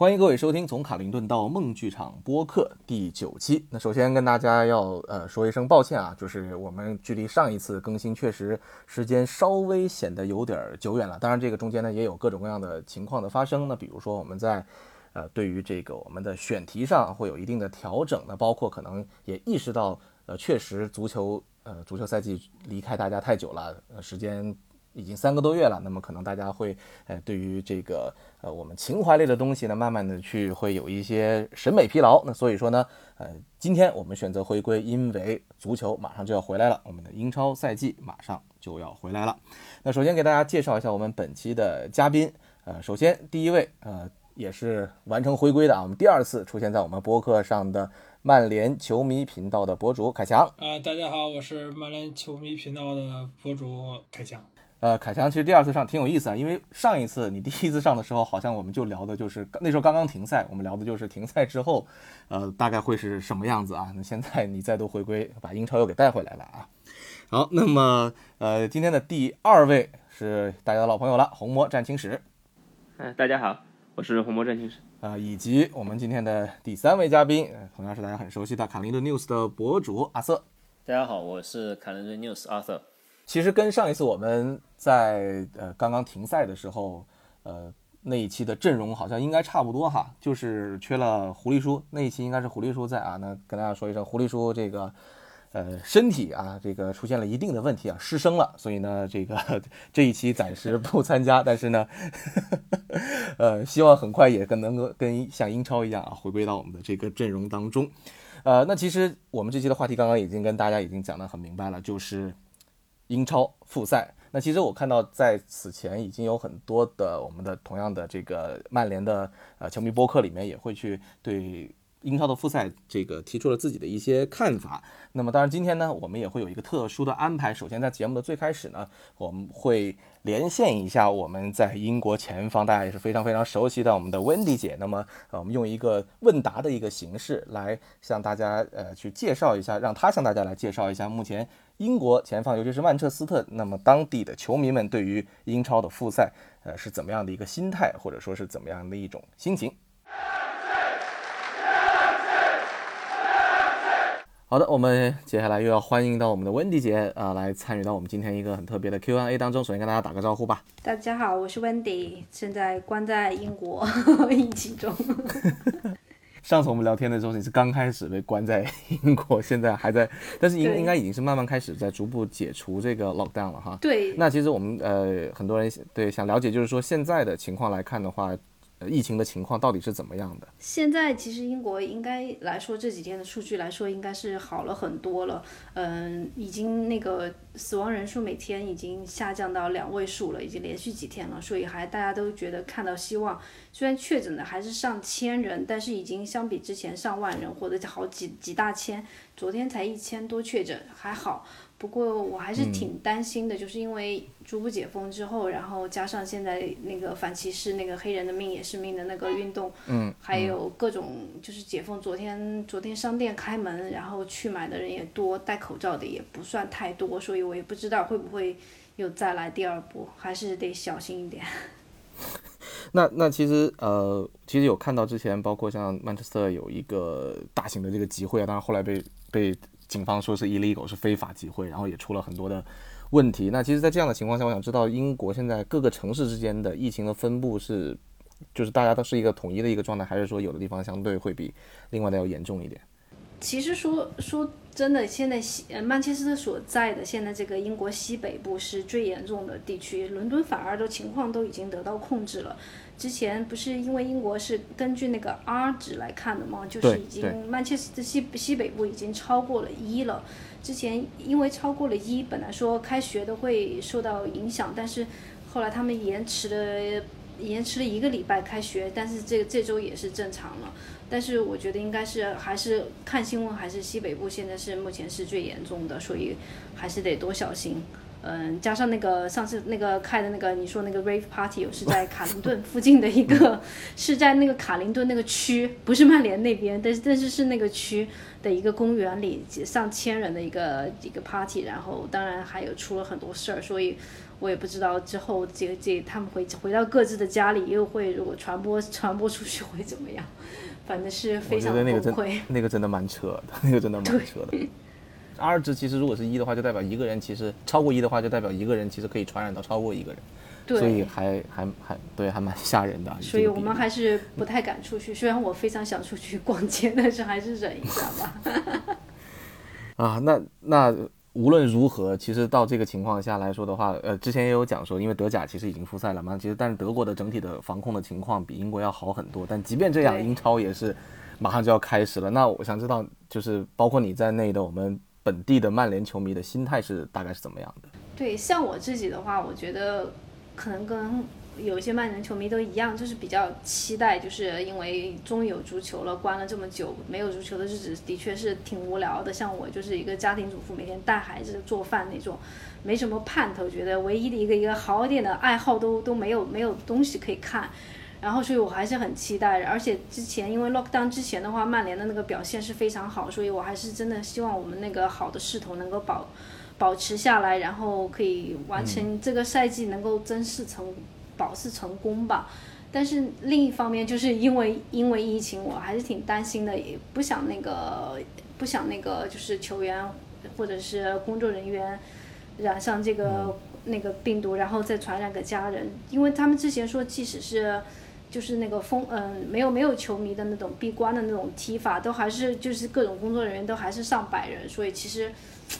欢迎各位收听《从卡林顿到梦剧场》播客第九期。那首先跟大家要呃说一声抱歉啊，就是我们距离上一次更新确实时间稍微显得有点久远了。当然，这个中间呢也有各种各样的情况的发生。那比如说我们在呃对于这个我们的选题上会有一定的调整。那包括可能也意识到呃确实足球呃足球赛季离开大家太久了，呃时间。已经三个多月了，那么可能大家会，呃，对于这个，呃，我们情怀类的东西呢，慢慢的去会有一些审美疲劳。那所以说呢，呃，今天我们选择回归，因为足球马上就要回来了，我们的英超赛季马上就要回来了。那首先给大家介绍一下我们本期的嘉宾，呃，首先第一位，呃，也是完成回归的啊，我们第二次出现在我们播客上的曼联球迷频道的博主凯强。啊，大家好，我是曼联球迷频道的博主凯强。呃，凯强其实第二次上挺有意思啊，因为上一次你第一次上的时候，好像我们就聊的就是那时候刚刚停赛，我们聊的就是停赛之后，呃，大概会是什么样子啊？那现在你再度回归，把英超又给带回来了啊。好，那么呃，今天的第二位是大家的老朋友了，红魔战青史。哎，大家好，我是红魔战青史啊，以及我们今天的第三位嘉宾，同样是大家很熟悉的卡林顿 News 的博主阿瑟。大家好，我是卡林顿 News 阿瑟。其实跟上一次我们在呃刚刚停赛的时候，呃那一期的阵容好像应该差不多哈，就是缺了狐狸叔那一期应该是狐狸叔在啊，那跟大家说一声，狐狸叔这个呃身体啊这个出现了一定的问题啊，失声了，所以呢这个这一期暂时不参加，但是呢，呃希望很快也跟能够跟像英超一样啊回归到我们的这个阵容当中，呃那其实我们这期的话题刚刚已经跟大家已经讲得很明白了，就是。英超复赛，那其实我看到在此前已经有很多的我们的同样的这个曼联的呃球迷播客里面也会去对。英超的复赛，这个提出了自己的一些看法。那么，当然今天呢，我们也会有一个特殊的安排。首先，在节目的最开始呢，我们会连线一下我们在英国前方，大家也是非常非常熟悉的我们的 Wendy 姐。那么，呃，我们用一个问答的一个形式来向大家呃去介绍一下，让她向大家来介绍一下目前英国前方，尤其是曼彻斯特，那么当地的球迷们对于英超的复赛，呃，是怎么样的一个心态，或者说是怎么样的一种心情。好的，我们接下来又要欢迎到我们的温迪姐啊，来参与到我们今天一个很特别的 Q&A 当中。首先跟大家打个招呼吧。大家好，我是温迪，现在关在英国 疫情中。上次我们聊天的时候，你是刚开始被关在英国，现在还在，但是应应该已经是慢慢开始在逐步解除这个 lockdown 了哈。对。那其实我们呃很多人对想了解，就是说现在的情况来看的话。疫情的情况到底是怎么样的？现在其实英国应该来说这几天的数据来说，应该是好了很多了。嗯，已经那个死亡人数每天已经下降到两位数了，已经连续几天了，所以还大家都觉得看到希望。虽然确诊的还是上千人，但是已经相比之前上万人或者好几几大千，昨天才一千多确诊，还好。不过我还是挺担心的，就是因为逐步解封之后，然后加上现在那个反歧视、那个黑人的命也是命的那个运动，嗯，还有各种就是解封。昨天昨天商店开门，然后去买的人也多，戴口罩的也不算太多，所以我也不知道会不会又再来第二波，还是得小心一点。那那其实呃，其实有看到之前，包括像曼彻斯特有一个大型的这个集会啊，当然后来被被。警方说是 illegal 是非法集会，然后也出了很多的问题。那其实，在这样的情况下，我想知道英国现在各个城市之间的疫情的分布是，就是大家都是一个统一的一个状态，还是说有的地方相对会比另外的要严重一点？其实说说真的，现在西呃曼彻斯特所在的现在这个英国西北部是最严重的地区，伦敦反而的情况都已经得到控制了。之前不是因为英国是根据那个 R 值来看的吗？就是已经曼彻斯特西西北部已经超过了一了。之前因为超过了一，本来说开学都会受到影响，但是后来他们延迟了延迟了一个礼拜开学，但是这这周也是正常了。但是我觉得应该是还是看新闻，还是西北部现在是目前是最严重的，所以还是得多小心。嗯，加上那个上次那个开的那个，你说那个 rave party 是在卡林顿附近的一个，是在那个卡林顿那个区，不是曼联那边，但是但是是那个区的一个公园里上千人的一个一个 party，然后当然还有出了很多事儿，所以我也不知道之后这这他们回回到各自的家里又会如果传播传播出去会怎么样，反正是非常崩溃。那个真的蛮扯的，那个真的蛮扯的。R 值其实如果是一的话，就代表一个人其实超过一的话，就代表一个人其实可以传染到超过一个人，所以，还还还对，还蛮吓人的。所以我们还是不太敢出去。虽然我非常想出去逛街，但是还是忍一下吧。啊，那那无论如何，其实到这个情况下来说的话，呃，之前也有讲说，因为德甲其实已经复赛了嘛，其实但是德国的整体的防控的情况比英国要好很多。但即便这样，英超也是马上就要开始了。那我想知道，就是包括你在内的我们本地的曼联球迷的心态是大概是怎么样的？对，像我自己的话，我觉得可能跟有一些曼联球迷都一样，就是比较期待，就是因为终于有足球了，关了这么久，没有足球的日子的确是挺无聊的。像我就是一个家庭主妇，每天带孩子做饭那种，没什么盼头，觉得唯一的一个一个好一点的爱好都都没有，没有东西可以看。然后，所以我还是很期待，而且之前因为 lockdown 之前的话，曼联的那个表现是非常好，所以我还是真的希望我们那个好的势头能够保保持下来，然后可以完成这个赛季能够真是成保持成功吧。但是另一方面，就是因为因为疫情，我还是挺担心的，也不想那个不想那个就是球员或者是工作人员染上这个、那个病毒，然后再传染给家人，因为他们之前说，即使是就是那个封，嗯、没有没有球迷的那种闭关的那种踢法，都还是就是各种工作人员都还是上百人，所以其实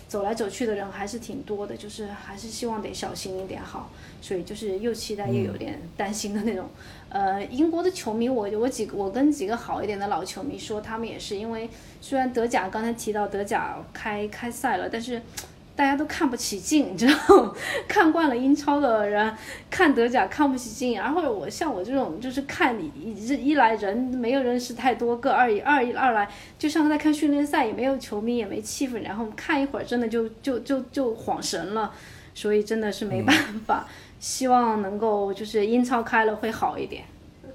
走来走去的人还是挺多的，就是还是希望得小心一点好，所以就是又期待又有点担心的那种。呃，英国的球迷，我我几个我跟几个好一点的老球迷说，他们也是因为虽然德甲刚才提到德甲开开赛了，但是。大家都看不起劲，你知道？看惯了英超的人看德甲看不起劲，然后我像我这种就是看你一一来人没有认识太多个，二一二一二来就像在看训练赛，也没有球迷也没气氛，然后看一会儿真的就就就就晃神了，所以真的是没办法。希望能够就是英超开了会好一点。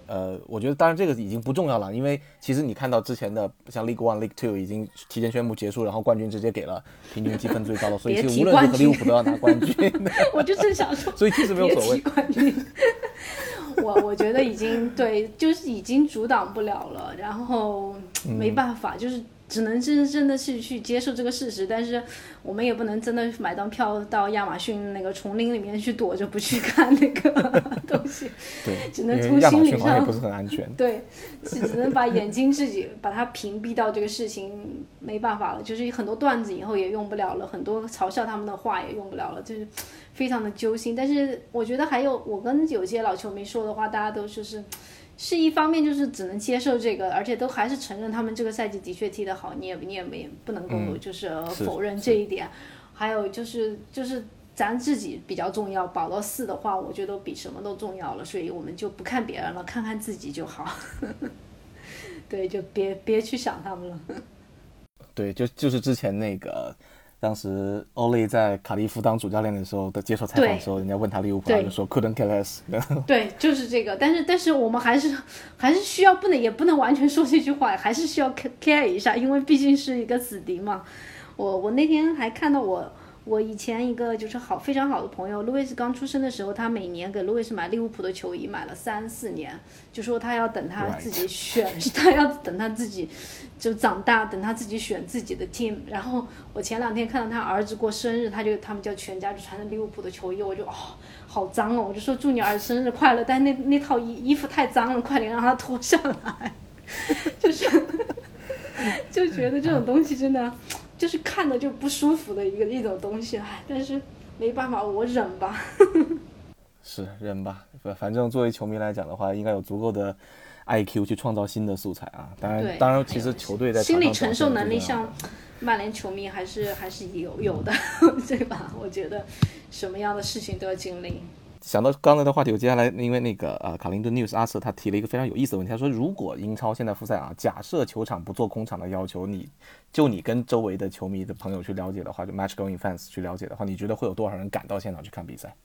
呃，我觉得当然这个已经不重要了，因为其实你看到之前的像 League One、League Two 已经提前宣布结束，然后冠军直接给了平均积分最高的，所以其实无论如何利物浦都要拿冠军，我就正想说，所以其实没有所谓。冠军。我我觉得已经对，就是已经阻挡不了了，然后没办法，就是只能真真的是去接受这个事实，但是我们也不能真的买张票到亚马逊那个丛林里面去躲着不去看那个东西，对，只能从心理上不是很安全。对，只只能把眼睛自己把它屏蔽到这个事情，没办法了。就是很多段子以后也用不了了，很多嘲笑他们的话也用不了了，就是非常的揪心。但是我觉得还有我跟有些老球迷说的话，大家都就是。是一方面就是只能接受这个，而且都还是承认他们这个赛季的确踢得好，你也你也没不能够嗯就是是否认这一点。还有就是就是咱自己比较重要，保到四的话，我觉得比什么都重要了，所以我们就不看别人了，看看自己就好。对，就别别去想他们了。对，就就是之前那个，当时欧雷在卡利夫当主教练的时候的接受采访的时候，人家问他利物浦，他就说 couldn't care less。对，就是这个。但是但是我们还是 还是需要不能也不能完全说这句话，还是需要 ca- care 一下，因为毕竟是一个死敌嘛。我我那天还看到我我以前一个就是好非常好的朋友，路易斯刚出生的时候，他每年给路易斯买利物浦的球衣，买了三四年，就说他要等他自己选 他要等他自己就长大，等他自己选自己的 team。然后我前两天看到他儿子过生日，他就他们叫全家就穿着利物浦的球衣，我就哦好脏哦，我就说祝你儿子生日快乐，但那那套衣衣服太脏了，快点让他脱下来，就是 就觉得这种东西真的就是看的就不舒服的一个一种东西，唉，但是没办法，我忍吧。是忍吧，反反正作为球迷来讲的话，应该有足够的 IQ 去创造新的素材啊。当然，，当然，其实球队在心理承受能力，像曼联球迷还是还是有有的，对吧？我觉得什么样的事情都要经历。想到刚才的话题，我接下来因为那个呃卡林顿 news 阿瑟他提了一个非常有意思的问题，他说如果英超现在复赛啊，假设球场不做空场的要求，你就你跟周围的球迷的朋友去了解的话，就 match going fans 去了解的话，你觉得会有多少人赶到现场去看比赛？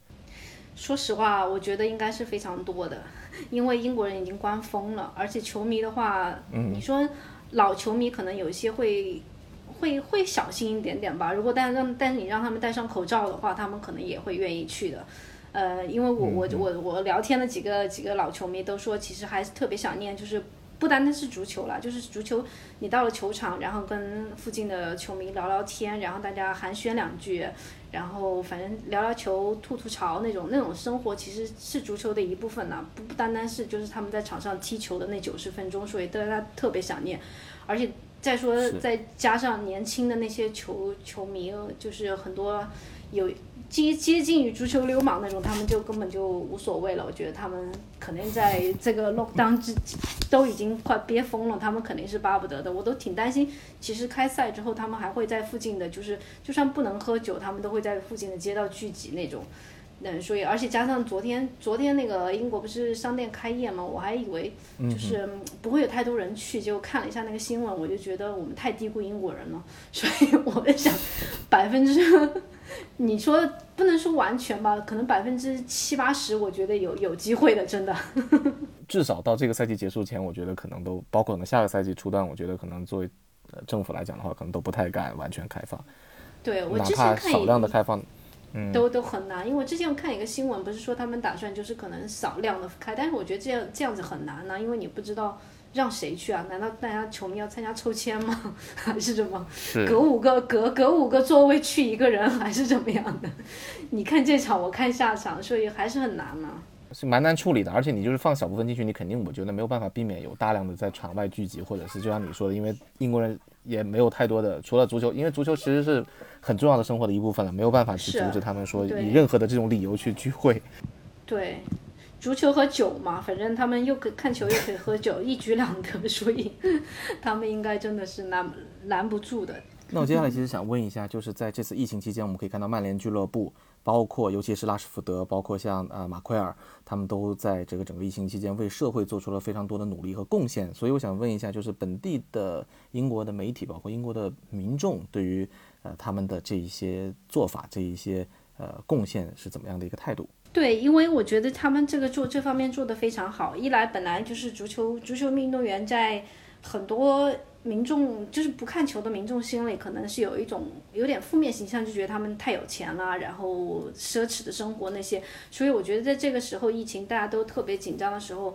说实话，我觉得应该是非常多的，因为英国人已经关疯了，而且球迷的话，你说老球迷可能有一些会会会小心一点点吧。如果但让但是你让他们戴上口罩的话，他们可能也会愿意去的。呃，因为我我我我聊天的几个几个老球迷都说，其实还是特别想念，就是不单单是足球了，就是足球，你到了球场，然后跟附近的球迷聊聊天，然后大家寒暄两句，然后反正聊聊球、吐吐槽那种那种生活，其实是足球的一部分呢，不不单单是就是他们在场上踢球的那九十分钟，所以大家特别想念，而且再说再加上年轻的那些球球迷，就是很多有。接接近于足球流氓那种，他们就根本就无所谓了。我觉得他们肯定在这个 lockdown 之都已经快憋疯了，他们肯定是巴不得的。我都挺担心，其实开赛之后，他们还会在附近的，就是就算不能喝酒，他们都会在附近的街道聚集那种。嗯，所以而且加上昨天昨天那个英国不是商店开业嘛，我还以为就是不会有太多人去，结果看了一下那个新闻，我就觉得我们太低估英国人了。所以我在想，百分之。你说不能说完全吧，可能百分之七八十，我觉得有有机会的，真的。至少到这个赛季结束前，我觉得可能都包括可能下个赛季初段，我觉得可能作为呃政府来讲的话，可能都不太敢完全开放。对，我之前看少量的开放，嗯，都都很难。因为我之前看一个新闻，不是说他们打算就是可能少量的开，但是我觉得这样这样子很难呢，因为你不知道。让谁去啊？难道大家球迷要参加抽签吗？还是怎么？隔五个隔隔五个座位去一个人，还是怎么样的？你看这场，我看下场，所以还是很难嘛。是蛮难处理的，而且你就是放小部分进去，你肯定我觉得没有办法避免有大量的在场外聚集，或者是就像你说的，因为英国人也没有太多的，除了足球，因为足球其实是很重要的生活的一部分了，没有办法去阻止他们说以任何的这种理由去聚会。对。足球和酒嘛，反正他们又可看球又可以喝酒，一举两得，所以 他们应该真的是拦拦不住的。那我接下来其实想问一下，就是在这次疫情期间，我们可以看到曼联俱乐部，包括尤其是拉什福德，包括像呃马奎尔，他们都在这个整个疫情期间为社会做出了非常多的努力和贡献。所以我想问一下，就是本地的英国的媒体，包括英国的民众，对于呃他们的这一些做法，这一些呃贡献是怎么样的一个态度？对，因为我觉得他们这个做这方面做得非常好。一来本来就是足球，足球运动员在很多民众就是不看球的民众心里，可能是有一种有点负面形象，就觉得他们太有钱了，然后奢侈的生活那些。所以我觉得在这个时候，疫情大家都特别紧张的时候，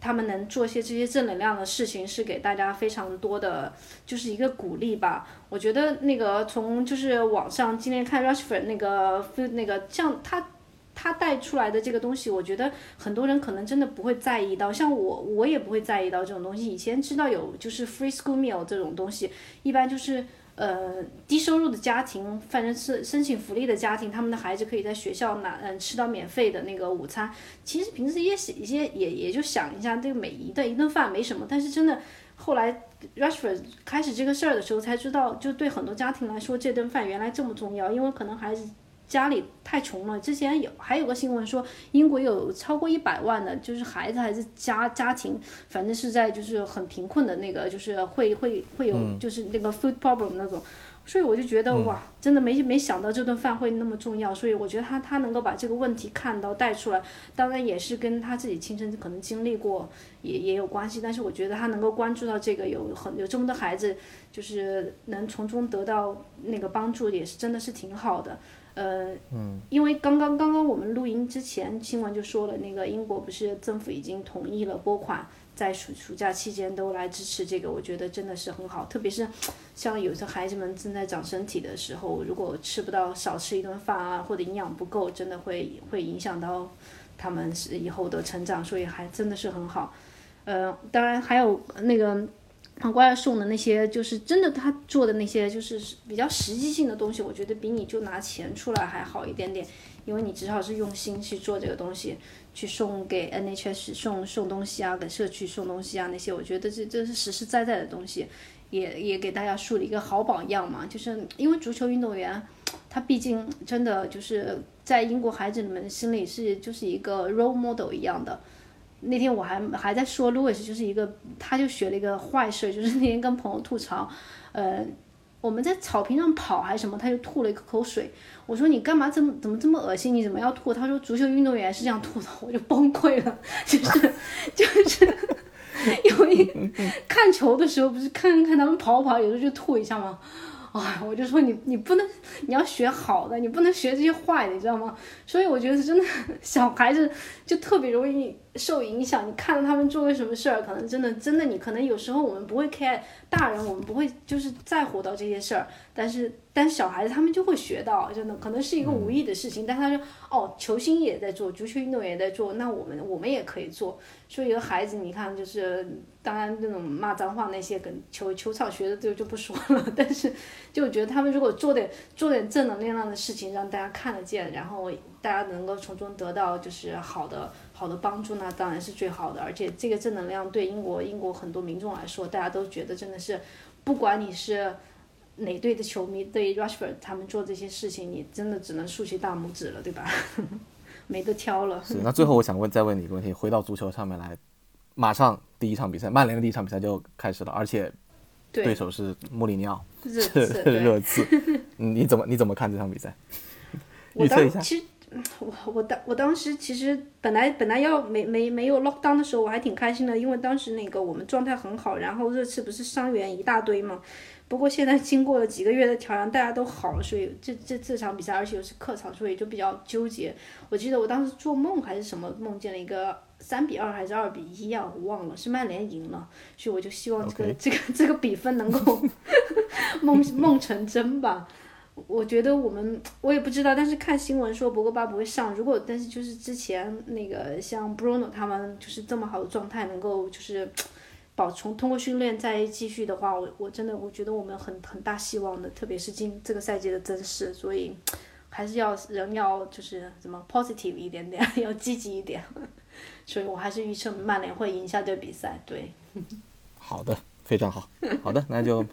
他们能做些这些正能量的事情，是给大家非常多的就是一个鼓励吧。我觉得那个从就是网上今天看 Rushford 那个那个像他。他带出来的这个东西，我觉得很多人可能真的不会在意到，像我，我也不会在意到这种东西。以前知道有就是 free school meal 这种东西，一般就是呃低收入的家庭，反正是申请福利的家庭，他们的孩子可以在学校拿嗯吃到免费的那个午餐。其实平时也写一些也也就想一下，这个每一顿一顿饭没什么，但是真的后来 Rushford 开始这个事儿的时候才知道，就对很多家庭来说，这顿饭原来这么重要，因为可能孩子。家里太穷了，之前有还有个新闻说，英国有超过一百万的，就是孩子还是家家庭，反正是在就是很贫困的那个，就是会会会有就是那个 food problem 那种，所以我就觉得哇，真的没没想到这顿饭会那么重要，所以我觉得他他能够把这个问题看到带出来，当然也是跟他自己亲身可能经历过也也有关系，但是我觉得他能够关注到这个有很有这么多孩子，就是能从中得到那个帮助，也是真的是挺好的。呃，因为刚刚刚刚我们录音之前，新闻就说了，那个英国不是政府已经同意了拨款，在暑暑假期间都来支持这个，我觉得真的是很好。特别是像有些孩子们正在长身体的时候，如果吃不到少吃一顿饭啊，或者营养不够，真的会会影响到他们是以后的成长，所以还真的是很好。呃，当然还有那个。他过来送的那些，就是真的，他做的那些就是比较实际性的东西，我觉得比你就拿钱出来还好一点点，因为你至少是用心去做这个东西，去送给 NHS 送送东西啊，给社区送东西啊那些，我觉得这这是实实在在的东西，也也给大家树立一个好榜样嘛。就是因为足球运动员，他毕竟真的就是在英国孩子们心里是就是一个 role model 一样的。那天我还还在说路易斯就是一个，他就学了一个坏事，就是那天跟朋友吐槽，呃，我们在草坪上跑还是什么，他就吐了一口水。我说你干嘛这么怎么这么恶心？你怎么要吐？他说足球运动员是这样吐的，我就崩溃了，就是就是 因为看球的时候不是看看他们跑跑，有时候就吐一下吗？啊，我就说你你不能，你要学好的，你不能学这些坏的，你知道吗？所以我觉得真的 小孩子就特别容易受影响。你看到他们做个什么事儿，可能真的真的你可能有时候我们不会看大人我们不会就是在乎到这些事儿，但是但小孩子他们就会学到，真的可能是一个无意的事情，但他说哦，球星也在做，足球运动员也在做，那我们我们也可以做。所以一个孩子，你看就是当然那种骂脏话那些跟球球场学的就就不说了，但是就我觉得他们如果做点做点正能量的事情，让大家看得见，然后大家能够从中得到就是好的好的帮助，那当然是最好的。而且这个正能量对英国英国很多民众来说，大家都觉得真的是，不管你是哪队的球迷，对 Rushford 他们做这些事情，你真的只能竖起大拇指了，对吧？没得挑了。是，那最后我想问，再问你一个问题，回到足球上面来，马上第一场比赛，曼联的第一场比赛就开始了，而且对对，手是穆里尼奥，热是刺热刺，嗯你怎么你怎么看这场比赛？我预测一下。当其实我我当我当时其实本来本来要没没没有 lock down 的时候，我还挺开心的，因为当时那个我们状态很好，然后热刺不是伤员一大堆嘛。不过现在经过了几个月的调养，大家都好了，所以这这这场比赛，而且又是客场，所以就比较纠结。我记得我当时做梦还是什么，梦见了一个三比二还是二比一啊，我忘了，是曼联赢了，所以我就希望这个这个这个比分能够 梦梦成真吧。我觉得我们我也不知道，但是看新闻说博格巴不会上。如果但是就是之前那个像 Bruno 他们就是这么好的状态，能够就是 保从通过训练再继续的话，我我真的我觉得我们很很大希望的，特别是今这个赛季的增势，所以 还是要人要就是怎么 positive 一点点，要积极一点。所以我还是预测曼联会赢下这比赛。对，好的，非常好。好的，那就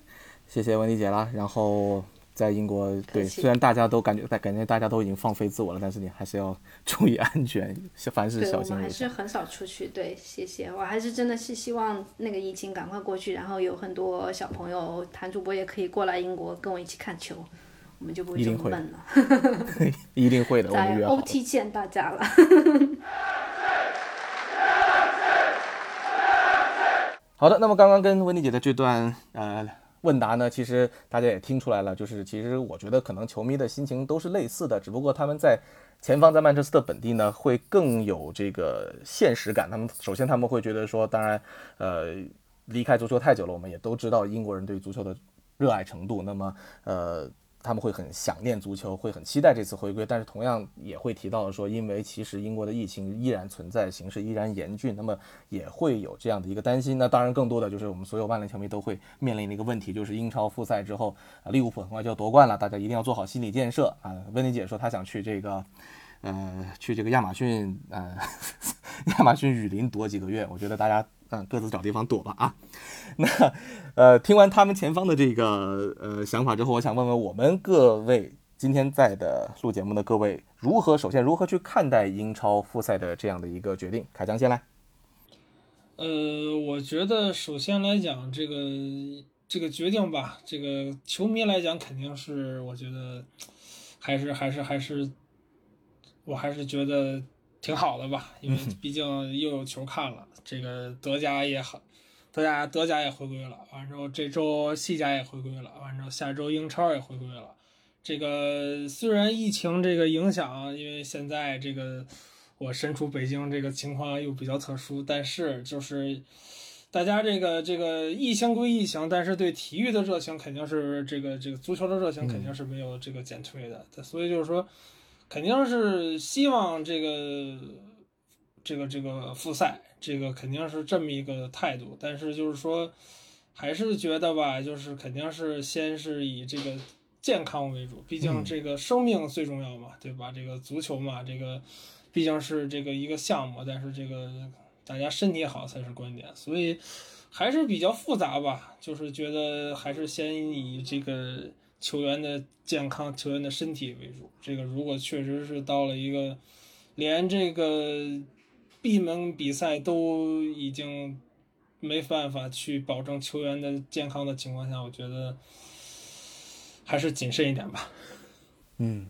谢谢温迪姐啦。然后在英国，对，虽然大家都感觉感觉大家都已经放飞自我了，但是你还是要 注意安全，凡事对，小我们还心为上。是很少出去。对，谢谢。我还是真的是希望那个疫情赶快过去，然后有很多小朋友，谭主播也可以过来英国跟我一起看球，我们就不会这一定会么闷了。一定会的，我们。OT 见大家了。好的，那么刚刚跟温妮姐的这段呃问答呢，其实大家也听出来了，就是其实我觉得可能球迷的心情都是类似的，只不过他们在前方在曼彻斯特本地呢会更有这个现实感。他们首先他们会觉得说，当然呃离开足球太久了，我们也都知道英国人对足球的热爱程度，那么呃。他们会很想念足球，会很期待这次回归，但是同样也会提到说，因为其实英国的疫情依然存在，形势依然严峻，那么也会有这样的一个担心。那当然，更多的就是我们所有曼联球迷都会面临的一个问题，就是英超复赛之后，啊，利物浦很快就要夺冠了，大家一定要做好心理建设啊。温妮姐说她想去这个，呃，去这个亚马逊，呃，亚马逊雨林躲几个月，我觉得大家嗯各自找地方躲吧啊。那呃，听完他们前方的这个呃想法之后，我想问问我们各位今天在的录节目的各位，如何首先如何去看待英超复赛的这样的一个决定？凯江先来。呃，我觉得首先来讲，这个这个决定吧，这个球迷来讲肯定是，我觉得还是还是还是，我还是觉得挺好的吧，因为毕竟又有球看了，这个德甲也好，德甲德甲也回归了，完之后这周西甲也回归了，完之后下周英超也回归了。这个虽然疫情这个影响，因为现在这个我身处北京，这个情况又比较特殊，但是就是大家这个这个疫情归疫情，但是对体育的热情肯定是这个这个足球的热情肯定是没有这个减退的，所以就是说肯定是希望这个这个这个复赛，这个肯定是这么一个态度，但是就是说还是觉得吧，就是肯定是先是以这个。健康为主，毕竟这个生命最重要嘛，对吧？这个足球嘛，这个毕竟是这个一个项目，但是这个大家身体好才是关键，所以还是比较复杂吧。就是觉得还是先以这个球员的健康、球员的身体为主。这个如果确实是到了一个连这个闭门比赛都已经没办法去保证球员的健康的情况下，我觉得。还是谨慎一点吧。嗯，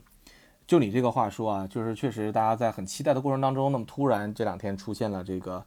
就你这个话说啊，就是确实大家在很期待的过程当中，那么突然这两天出现了这个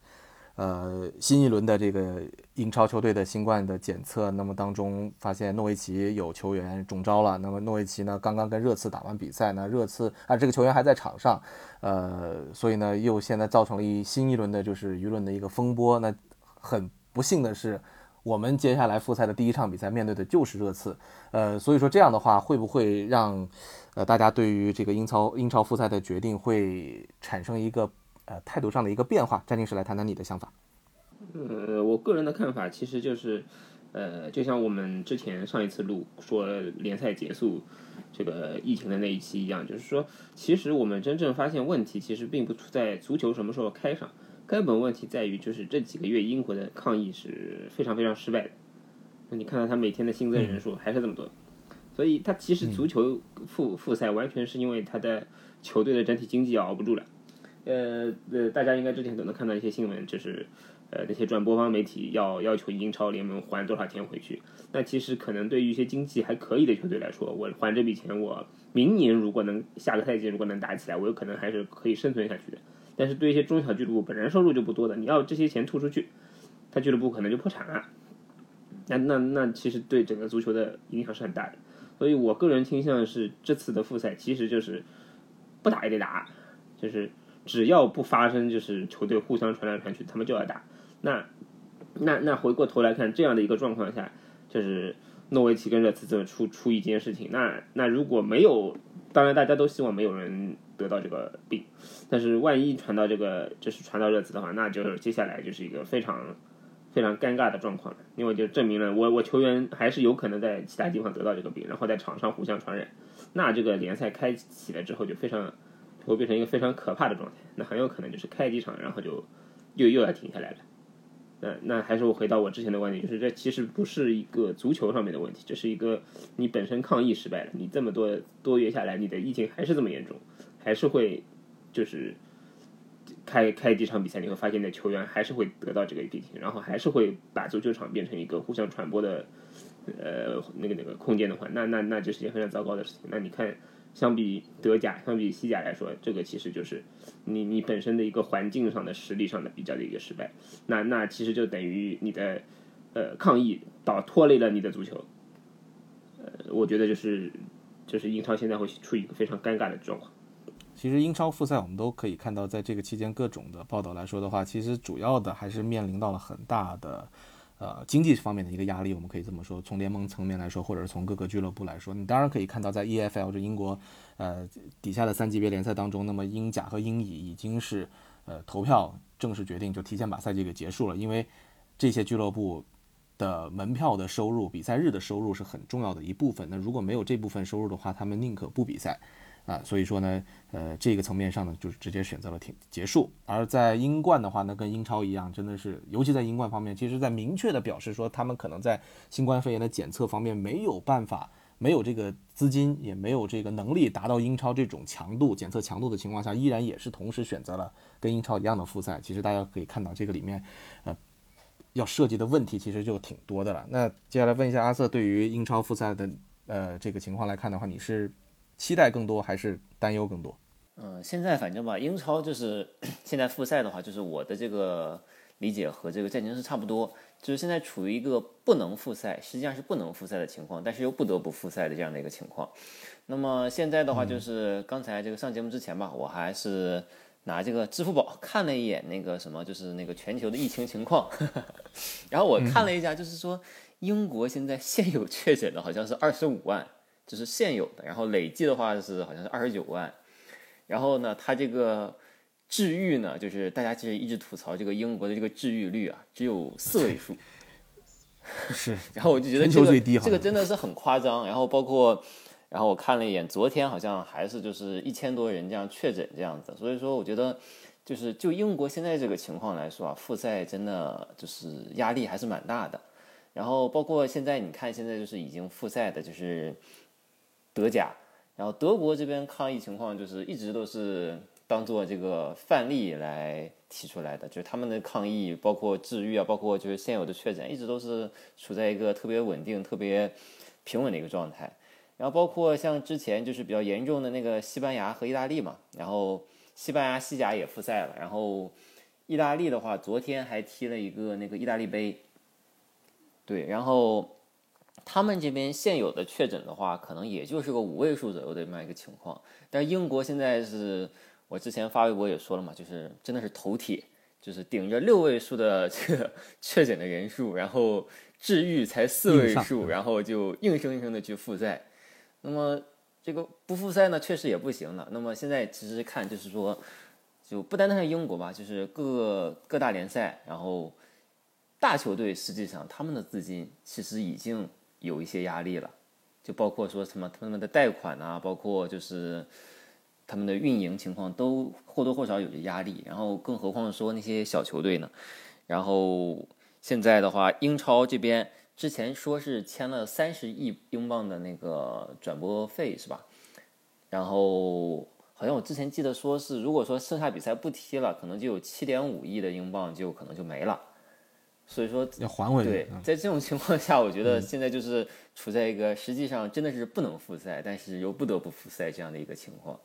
呃，新一轮的这个英超球队的新冠的检测，那么当中发现诺维奇有球员中招了。那么诺维奇呢，刚刚跟热刺打完比赛呢，热刺啊这个球员还在场上，呃，所以呢又现在造成了一新一轮的就是舆论的一个风波。那很不幸的是，我们接下来复赛的第一场比赛面对的就是热刺，呃，所以说这样的话会不会让呃大家对于这个英超英超复赛的决定会产生一个？呃，态度上的一个变化，詹女士来谈谈你的想法。呃，我个人的看法其实就是，呃，就像我们之前上一次录说联赛结束这个疫情的那一期一样，就是说，其实我们真正发现问题，其实并不出在足球什么时候开上，根本问题在于就是这几个月英国的抗疫是非常非常失败的。那你看到他每天的新增人数还是这么多，所以他其实足球复复赛完全是因为他的球队的整体经济熬不住了。呃呃，大家应该之前都能看到一些新闻，就是呃那些转播方媒体要要求英超联盟还多少钱回去。那其实可能对于一些经济还可以的球队来说，我还这笔钱，我明年如果能下个赛季如果能打起来，我有可能还是可以生存下去的。但是对一些中小俱乐部本身收入就不多的，你要这些钱吐出去，他俱乐部可能就破产了。那那那其实对整个足球的影响是很大的。所以我个人倾向是这次的复赛其实就是不打也得打，就是。只要不发生，就是球队互相传来传去，他们就要打。那那那回过头来看，这样的一个状况下，就是诺维奇跟热刺这么出出一件事情，那那如果没有，当然大家都希望没有人得到这个病，但是万一传到这个就是传到热刺的话，那就是接下来就是一个非常非常尴尬的状况了，因为就证明了我我球员还是有可能在其他地方得到这个病，然后在场上互相传染，那这个联赛开启了之后就非常。会变成一个非常可怕的状态，那很有可能就是开几场，然后就又又要停下来了。那那还是我回到我之前的观点，就是这其实不是一个足球上面的问题，这是一个你本身抗疫失败了，你这么多多月下来，你的疫情还是这么严重，还是会就是开开几场比赛，你会发现你的球员还是会得到这个疫情，然后还是会把足球场变成一个互相传播的呃那个那个空间的话，那那那就是一件非常糟糕的事情。那你看。相比德甲，相比西甲来说，这个其实就是你你本身的一个环境上的实力上的比较的一个失败。那那其实就等于你的呃抗议导拖累了你的足球。呃，我觉得就是就是英超现在会处于一个非常尴尬的状况。其实英超复赛我们都可以看到，在这个期间各种的报道来说的话，其实主要的还是面临到了很大的。呃，经济方面的一个压力，我们可以这么说。从联盟层面来说，或者是从各个俱乐部来说，你当然可以看到，在 EFL 这英国呃底下的三级别联赛当中，那么英甲和英乙已经是呃投票正式决定，就提前把赛季给结束了。因为这些俱乐部的门票的收入、比赛日的收入是很重要的一部分。那如果没有这部分收入的话，他们宁可不比赛。啊，所以说呢，呃，这个层面上呢，就是直接选择了停结束。而在英冠的话呢，跟英超一样，真的是，尤其在英冠方面，其实在明确的表示说，他们可能在新冠肺炎的检测方面没有办法，没有这个资金，也没有这个能力达到英超这种强度检测强度的情况下，依然也是同时选择了跟英超一样的复赛。其实大家可以看到这个里面，呃，要涉及的问题其实就挺多的了。那接下来问一下阿瑟，对于英超复赛的呃这个情况来看的话，你是？期待更多还是担忧更多？嗯，现在反正吧，英超就是 现在复赛的话，就是我的这个理解和这个战情是差不多，就是现在处于一个不能复赛，实际上是不能复赛的情况，但是又不得不复赛的这样的一个情况。那么现在的话，就是刚才这个上节目之前吧，我还是拿这个支付宝看了一眼那个什么，就是那个全球的疫情情况，然后我看了一下，就是说英国现在现有确诊的好像是二十五万。就是现有的，然后累计的话是好像是二十九万，然后呢，它这个治愈呢，就是大家其实一直吐槽这个英国的这个治愈率啊，只有四位数，是，然后我就觉得这个这个真的是很夸张，然后包括，然后我看了一眼，昨天好像还是就是一千多人这样确诊这样子，所以说我觉得就是就英国现在这个情况来说啊，复赛真的就是压力还是蛮大的，然后包括现在你看现在就是已经复赛的就是。德甲，然后德国这边抗疫情况就是一直都是当做这个范例来提出来的，就是他们的抗疫，包括治愈啊，包括就是现有的确诊，一直都是处在一个特别稳定、特别平稳的一个状态。然后包括像之前就是比较严重的那个西班牙和意大利嘛，然后西班牙西甲也复赛了，然后意大利的话，昨天还踢了一个那个意大利杯，对，然后他们这边现有的确诊的话，可能也就是个五位数左右的这么一个情况。但是英国现在是我之前发微博也说了嘛，就是真的是头铁，就是顶着六位数的这 个确诊的人数，然后治愈才四位数，然后就硬生生的去负债。那么这个不复赛呢，确实也不行了。那么现在其实看就是说。就不单单是英国吧，就是各个各大联赛，然后大球队实际上他们的资金其实已经有一些压力了，就包括说什么他们的贷款啊，包括就是他们的运营情况都或多或少有些压力。然后更何况说那些小球队呢？然后现在的话，英超这边之前说是签了三十亿英镑的那个转播费是吧？然后。好像我之前记得说是，如果说剩下比赛不踢了，可能就有七点五亿的英镑就可能就没了。所以说要还回去。对，在这种情况下，我觉得现在就是处在一个实际上真的是不能复赛，但是又不得不复赛这样的一个情况。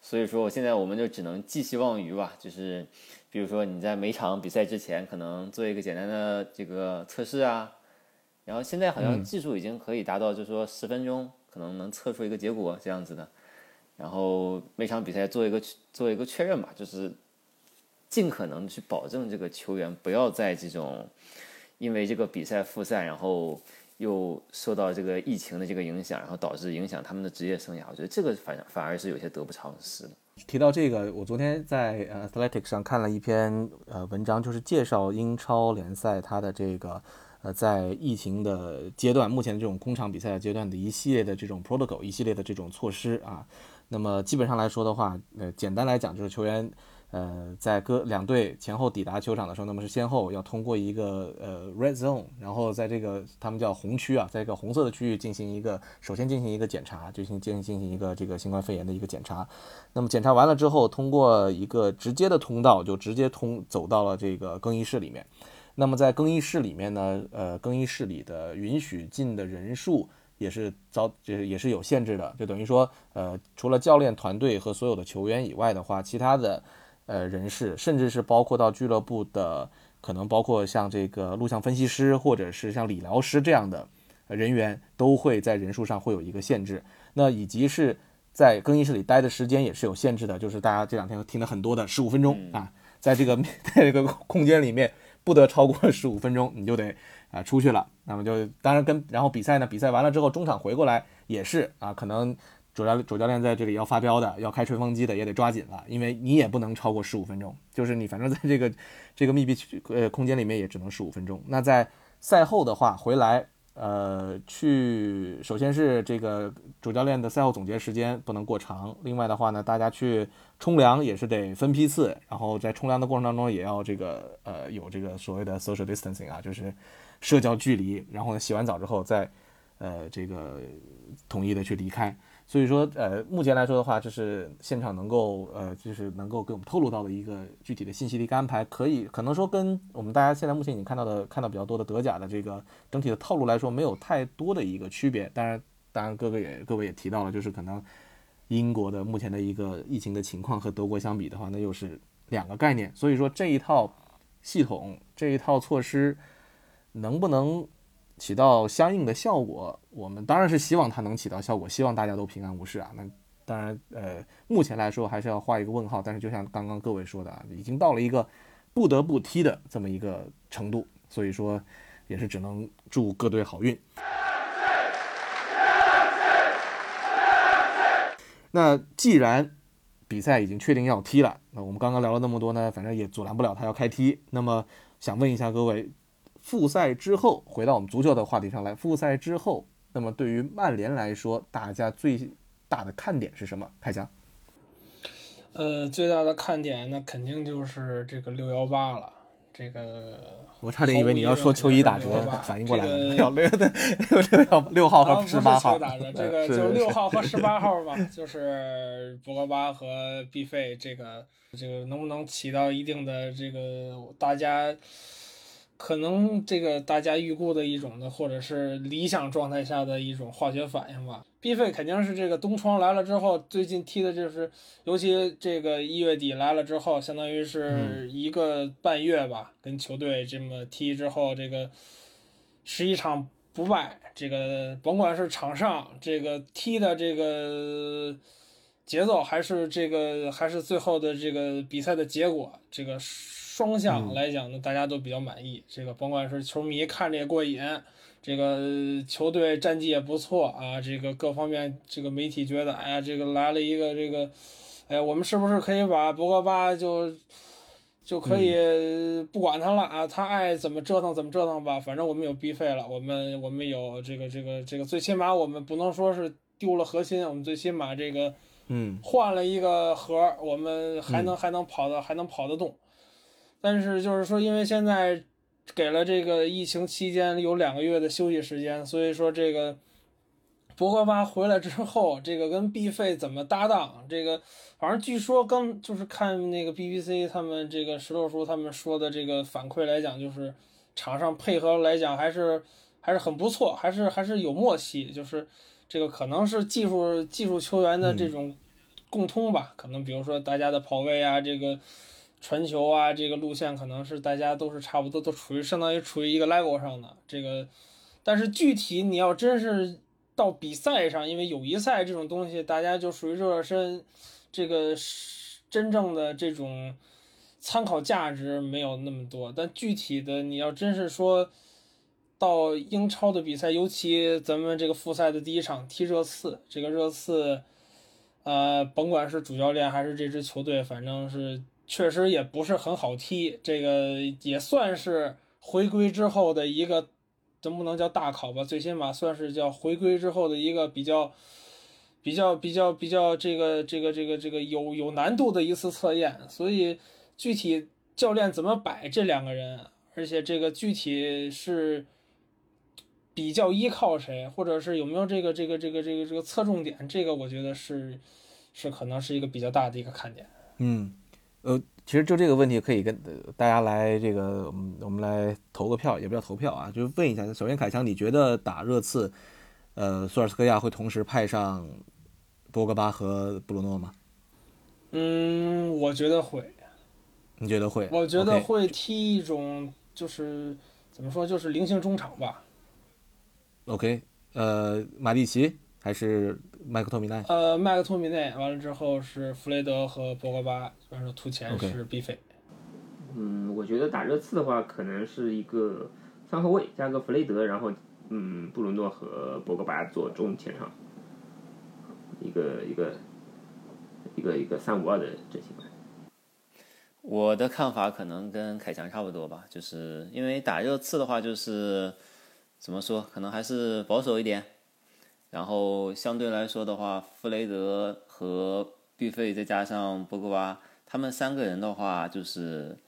所以说，我现在我们就只能寄希望于吧，就是比如说你在每场比赛之前可能做一个简单的这个测试啊，然后现在好像技术已经可以达到，就是说十分钟可能能测出一个结果这样子的。然后每场比赛做一个做一个确认吧，就是尽可能去保证这个球员不要在这种因为这个比赛复赛，然后又受到这个疫情的这个影响，然后导致影响他们的职业生涯。我觉得这个反反而是有些得不偿失的。提到这个，我昨天在呃 Athletic 上看了一篇呃文章，就是介绍英超联赛它的这个呃在疫情的阶段，目前这种空场比赛阶段的一系列的这种 protocol，一系列的这种措施啊。那么基本上来说的话，呃，简单来讲就是球员，呃，在各两队前后抵达球场的时候，那么是先后要通过一个呃 red zone，然后在这个他们叫红区啊，在一个红色的区域进行一个首先进行一个检查，进行进进行一个这个新冠肺炎的一个检查。那么检查完了之后，通过一个直接的通道，就直接通走到了这个更衣室里面。那么在更衣室里面呢，呃，更衣室里的允许进的人数。也是遭，就是也是有限制的，就等于说，呃，除了教练团队和所有的球员以外的话，其他的，呃，人士，甚至是包括到俱乐部的，可能包括像这个录像分析师或者是像理疗师这样的人员，都会在人数上会有一个限制。那以及是在更衣室里待的时间也是有限制的，就是大家这两天听的很多的十五分钟啊，在这个 在这个空间里面不得超过十五分钟，你就得。啊，出去了，那么就当然跟然后比赛呢，比赛完了之后中场回过来也是啊，可能主教主教练在这里要发飙的，要开吹风机的也得抓紧了，因为你也不能超过十五分钟，就是你反正在这个这个密闭区呃空间里面也只能十五分钟。那在赛后的话回来。呃，去首先是这个主教练的赛后总结时间不能过长。另外的话呢，大家去冲凉也是得分批次，然后在冲凉的过程当中也要这个呃有这个所谓的 social distancing 啊，就是社交距离。然后呢，洗完澡之后再呃这个统一的去离开。所以说，呃，目前来说的话，这是现场能够，呃，就是能够给我们透露到的一个具体的信息的一个安排，可以可能说跟我们大家现在目前已经看到的看到比较多的德甲的这个整体的套路来说，没有太多的一个区别。当然，当然，各位也各位也提到了，就是可能英国的目前的一个疫情的情况和德国相比的话，那又是两个概念。所以说，这一套系统，这一套措施能不能？起到相应的效果，我们当然是希望它能起到效果，希望大家都平安无事啊。那当然，呃，目前来说还是要画一个问号。但是就像刚刚各位说的啊，已经到了一个不得不踢的这么一个程度，所以说也是只能祝各队好运。那既然比赛已经确定要踢了，那我们刚刚聊了那么多呢，反正也阻拦不了他要开踢。那么想问一下各位。复赛之后，回到我们足球的话题上来。复赛之后，那么对于曼联来说，大家最大的看点是什么？开枪。呃，最大的看点那肯定就是这个六幺八了。这个我差点以为你要说球衣打折，反应过来了。六六六六 号和十八号打折，这个就六号和十八号吧，就是博格巴和毕费，这个这个能不能起到一定的这个大家。可能这个大家预估的一种的，或者是理想状态下的一种化学反应吧。，B 费肯定是这个东窗来了之后，最近踢的就是，尤其这个一月底来了之后，相当于是一个半月吧，跟球队这么踢之后，这个十一场不败，这个甭管是场上这个踢的这个节奏，还是这个还是最后的这个比赛的结果，这个双向来讲呢，大家都比较满意。这个甭管是球迷看着也过瘾。这个球队战绩也不错啊，这个各方面，这个媒体觉得，哎呀，这个来了一个这个，哎，我们是不是可以把博格巴就就可以不管他了啊？他爱怎么折腾怎么折腾吧，反正我们有 B 费了，我们我们有这个这个这个，最起码我们不能说是丢了核心，我们最起码这个，嗯，换了一个核，我们还能还能跑的还能跑得动，但是就是说，因为现在。给了这个疫情期间有两个月的休息时间，所以说这个博格巴回来之后，这个跟 B 费怎么搭档？这个反正据说刚就是看那个 BBC 他们这个石头叔他们说的这个反馈来讲，就是场上配合来讲还是还是很不错，还是还是有默契，就是这个可能是技术技术球员的这种共通吧，可能比如说大家的跑位啊，这个。传球啊，这个路线可能是大家都是差不多，都处于相当于处于一个 level 上的这个，但是具体你要真是到比赛上，因为友谊赛这种东西，大家就属于热身，这个真正的这种参考价值没有那么多。但具体的你要真是说到英超的比赛，尤其咱们这个复赛的第一场踢热刺，这个热刺，呃，甭管是主教练还是这支球队，反正是。确实也不是很好踢，这个也算是回归之后的一个，能不能叫大考吧？最起码算是叫回归之后的一个比较、比较、比较、比较这个、这个、这个、这个有有难度的一次测验。所以具体教练怎么摆这两个人，而且这个具体是比较依靠谁，或者是有没有这个、这个、这个、这个、这个侧重点，这个我觉得是是可能是一个比较大的一个看点。嗯。呃，其实就这个问题可以跟大家来这个，我们我们来投个票，也不叫投票啊，就问一下。首先，凯强，你觉得打热刺，呃，索尔斯克亚会同时派上博格巴和布鲁诺吗？嗯，我觉得会。你觉得会？我觉得会踢一种，就是怎么说，就是菱形中场吧。OK，呃，马蒂奇还是？麦克托米奈，呃，麦克托米奈完了之后是弗雷德和博格巴，反正图前是 B 费。嗯，我觉得打热刺的话，可能是一个三后卫加个弗雷德，然后嗯，布鲁诺和博格巴做中前场，一个一个一个一个三五二的阵型。我的看法可能跟凯强差不多吧，就是因为打热刺的话，就是怎么说，可能还是保守一点。然后相对来说的话，弗雷德和毕费再加上博格巴，他们三个人的话，就是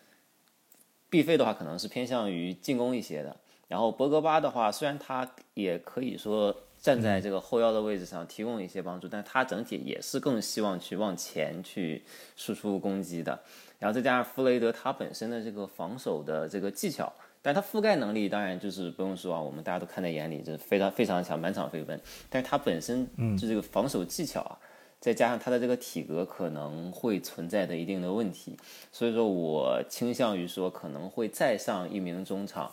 毕费的话可能是偏向于进攻一些的。然后博格巴的话，虽然他也可以说站在这个后腰的位置上提供一些帮助，但他整体也是更希望去往前去输出攻击的。然后再加上弗雷德他本身的这个防守的这个技巧。但他覆盖能力当然就是不用说啊，我们大家都看在眼里，就是非常非常强，满场飞奔。但是他本身就这个防守技巧啊，再加上他的这个体格可能会存在的一定的问题，所以说我倾向于说可能会再上一名中场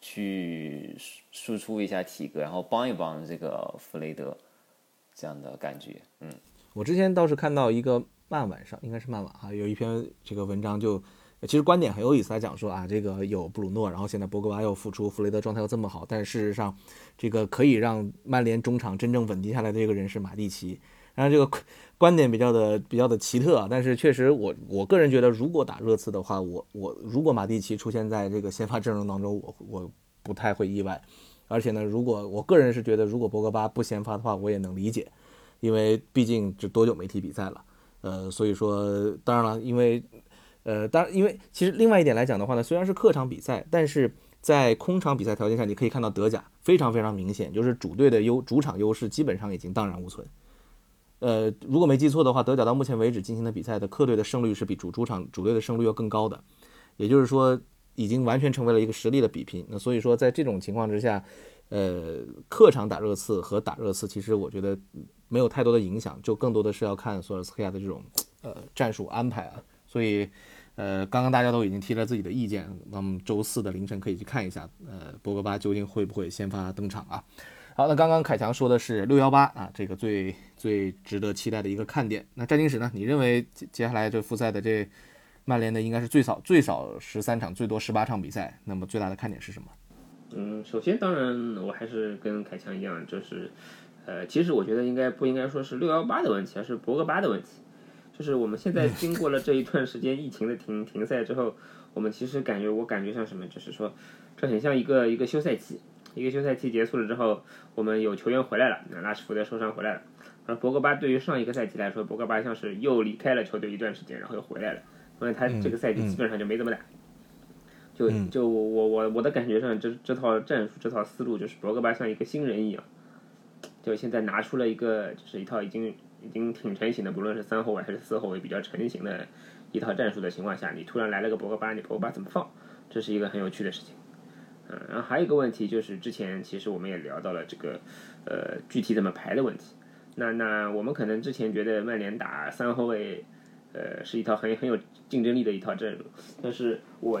去输出一下体格，然后帮一帮这个弗雷德这样的感觉。嗯，我之前倒是看到一个漫晚上，应该是漫晚啊，有一篇这个文章就。其实观点很有意思，来讲说啊，这个有布鲁诺，然后现在博格巴又复出，弗雷德状态又这么好，但是事实上，这个可以让曼联中场真正稳定下来的这个人是马蒂奇。然后这个观点比较的比较的奇特啊，但是确实我我个人觉得，如果打热刺的话，我我如果马蒂奇出现在这个先发阵容当中，我我不太会意外。而且呢，如果我个人是觉得，如果博格巴不先发的话，我也能理解，因为毕竟这多久没踢比赛了，呃，所以说当然了，因为。呃，当然，因为其实另外一点来讲的话呢，虽然是客场比赛，但是在空场比赛条件下，你可以看到德甲非常非常明显，就是主队的优主场优势基本上已经荡然无存。呃，如果没记错的话，德甲到目前为止进行的比赛的客队的胜率是比主主场主队的胜率要更高的，也就是说，已经完全成为了一个实力的比拼。那所以说，在这种情况之下，呃，客场打热刺和打热刺，其实我觉得没有太多的影响，就更多的是要看索尔斯克亚的这种呃战术安排啊。所以，呃，刚刚大家都已经提了自己的意见，那么周四的凌晨可以去看一下，呃，博格巴究竟会不会先发登场啊？好，那刚刚凯强说的是六幺八啊，这个最最值得期待的一个看点。那战经史呢？你认为接接下来这复赛的这曼联的应该是最少最少十三场，最多十八场比赛，那么最大的看点是什么？嗯，首先，当然，我还是跟凯强一样，就是，呃，其实我觉得应该不应该说是六幺八的问题，而是博格巴的问题。就是我们现在经过了这一段时间疫情的停停赛之后，我们其实感觉，我感觉像什么，就是说，这很像一个一个休赛期，一个休赛期结束了之后，我们有球员回来了，那拉什福德受伤回来了，而博格巴对于上一个赛季来说，博格巴像是又离开了球队一段时间，然后又回来了，所以他这个赛季基本上就没怎么打。就就我我我我的感觉上，这这套战术这套思路就是博格巴像一个新人一样，就现在拿出了一个就是一套已经已经挺成型的，不论是三后卫还是四后卫比较成型的一套战术的情况下，你突然来了个博格巴，你博格巴怎么放？这是一个很有趣的事情。嗯，然后还有一个问题就是之前其实我们也聊到了这个呃具体怎么排的问题。那那我们可能之前觉得曼联打三后卫呃是一套很很有竞争力的一套阵容，但是我。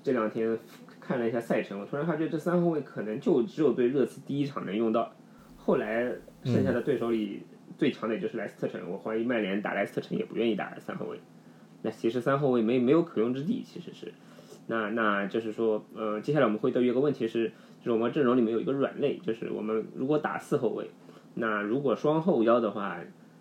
这两天看了一下赛程，我突然发觉这三后卫可能就只有对热刺第一场能用到，后来剩下的对手里最强的也就是莱斯特城。我怀疑曼联打莱斯特城也不愿意打三后卫。那其实三后卫没没有可用之地，其实是。那那就是说，呃，接下来我们会对一个问题是，就是我们阵容里面有一个软肋，就是我们如果打四后卫，那如果双后腰的话，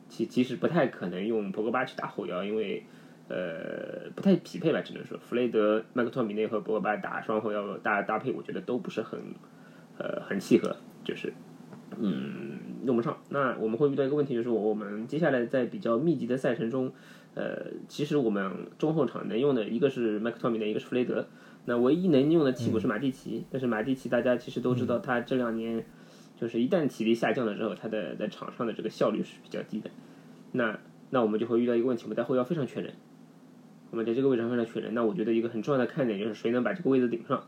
其其实不太可能用博格巴去打后腰，因为。呃，不太匹配吧，只能说弗雷德、麦克托米内和博格巴打双后腰搭搭配，我觉得都不是很，呃，很契合，就是，嗯，用不上。那我们会遇到一个问题，就是我们接下来在比较密集的赛程中，呃，其实我们中后场能用的一个是麦克托米内，一个是弗雷德，那唯一能用的替补是马蒂奇，但是马蒂奇大家其实都知道，他这两年就是一旦体力下降了之后，他的在场上的这个效率是比较低的。那那我们就会遇到一个问题，我们在后腰非常缺人。我们在这个位置上非常缺人，那我觉得一个很重要的看点就是谁能把这个位置顶上，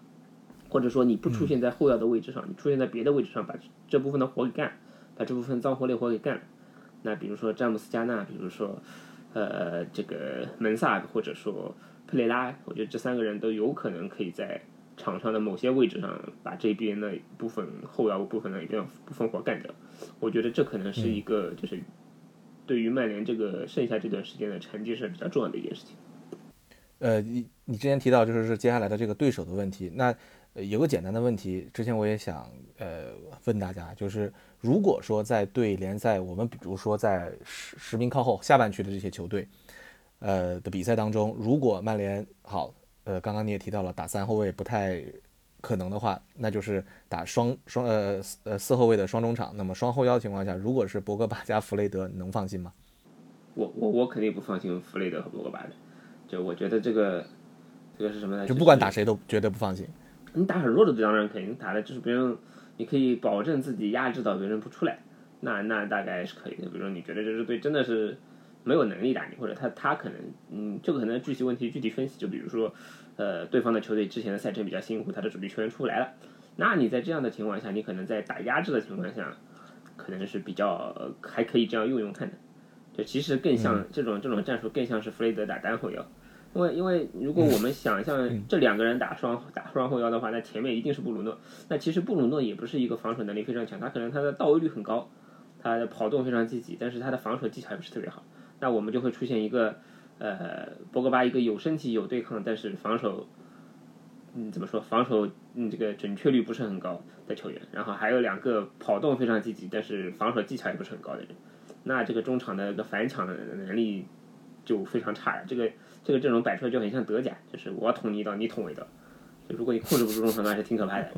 或者说你不出现在后腰的位置上，你出现在别的位置上，把这部分的活给干，把这部分脏活累活给干了。那比如说詹姆斯加纳，比如说呃这个门萨，或者说佩雷拉，我觉得这三个人都有可能可以在场上的某些位置上把这边的部分后腰部分的一部部分活干掉。我觉得这可能是一个就是对于曼联这个剩下这段时间的成绩是比较重要的一件事情。呃，你你之前提到就是是接下来的这个对手的问题，那有个简单的问题，之前我也想呃问大家，就是如果说在对联赛，我们比如说在十十名靠后下半区的这些球队，呃的比赛当中，如果曼联好，呃刚刚你也提到了打三后卫不太可能的话，那就是打双双呃呃四后卫的双中场，那么双后腰的情况下，如果是博格巴加弗雷德，能放心吗？我我我肯定不放心弗雷德和博格巴的。就我觉得这个，这个是什么呢？就不管打谁都绝对不放心。你打很弱的当然肯定打的就是别人，你可以保证自己压制到别人不出来，那那大概是可以的。比如说你觉得这支队真的是没有能力打你，或者他他可能嗯，这个可能具体问题具体分析。就比如说，呃，对方的球队之前的赛程比较辛苦，他的主力球员出不来了，那你在这样的情况下，你可能在打压制的情况下，可能是比较还可以这样用用看的。就其实更像这种这种战术更像是弗雷德打单后腰。因为因为如果我们想象这两个人打双打双后腰的话，那前面一定是布鲁诺。那其实布鲁诺也不是一个防守能力非常强，他可能他的到位率很高，他的跑动非常积极，但是他的防守技巧还不是特别好。那我们就会出现一个呃博格巴一个有身体有对抗，但是防守嗯怎么说防守嗯这个准确率不是很高的球员，然后还有两个跑动非常积极，但是防守技巧也不是很高的人，那这个中场的一个反抢的能力就非常差了。这个。这个阵容摆出来就很像德甲，就是我捅你一刀，你捅我一刀。就如果你控制不住中场，那还是挺可怕的。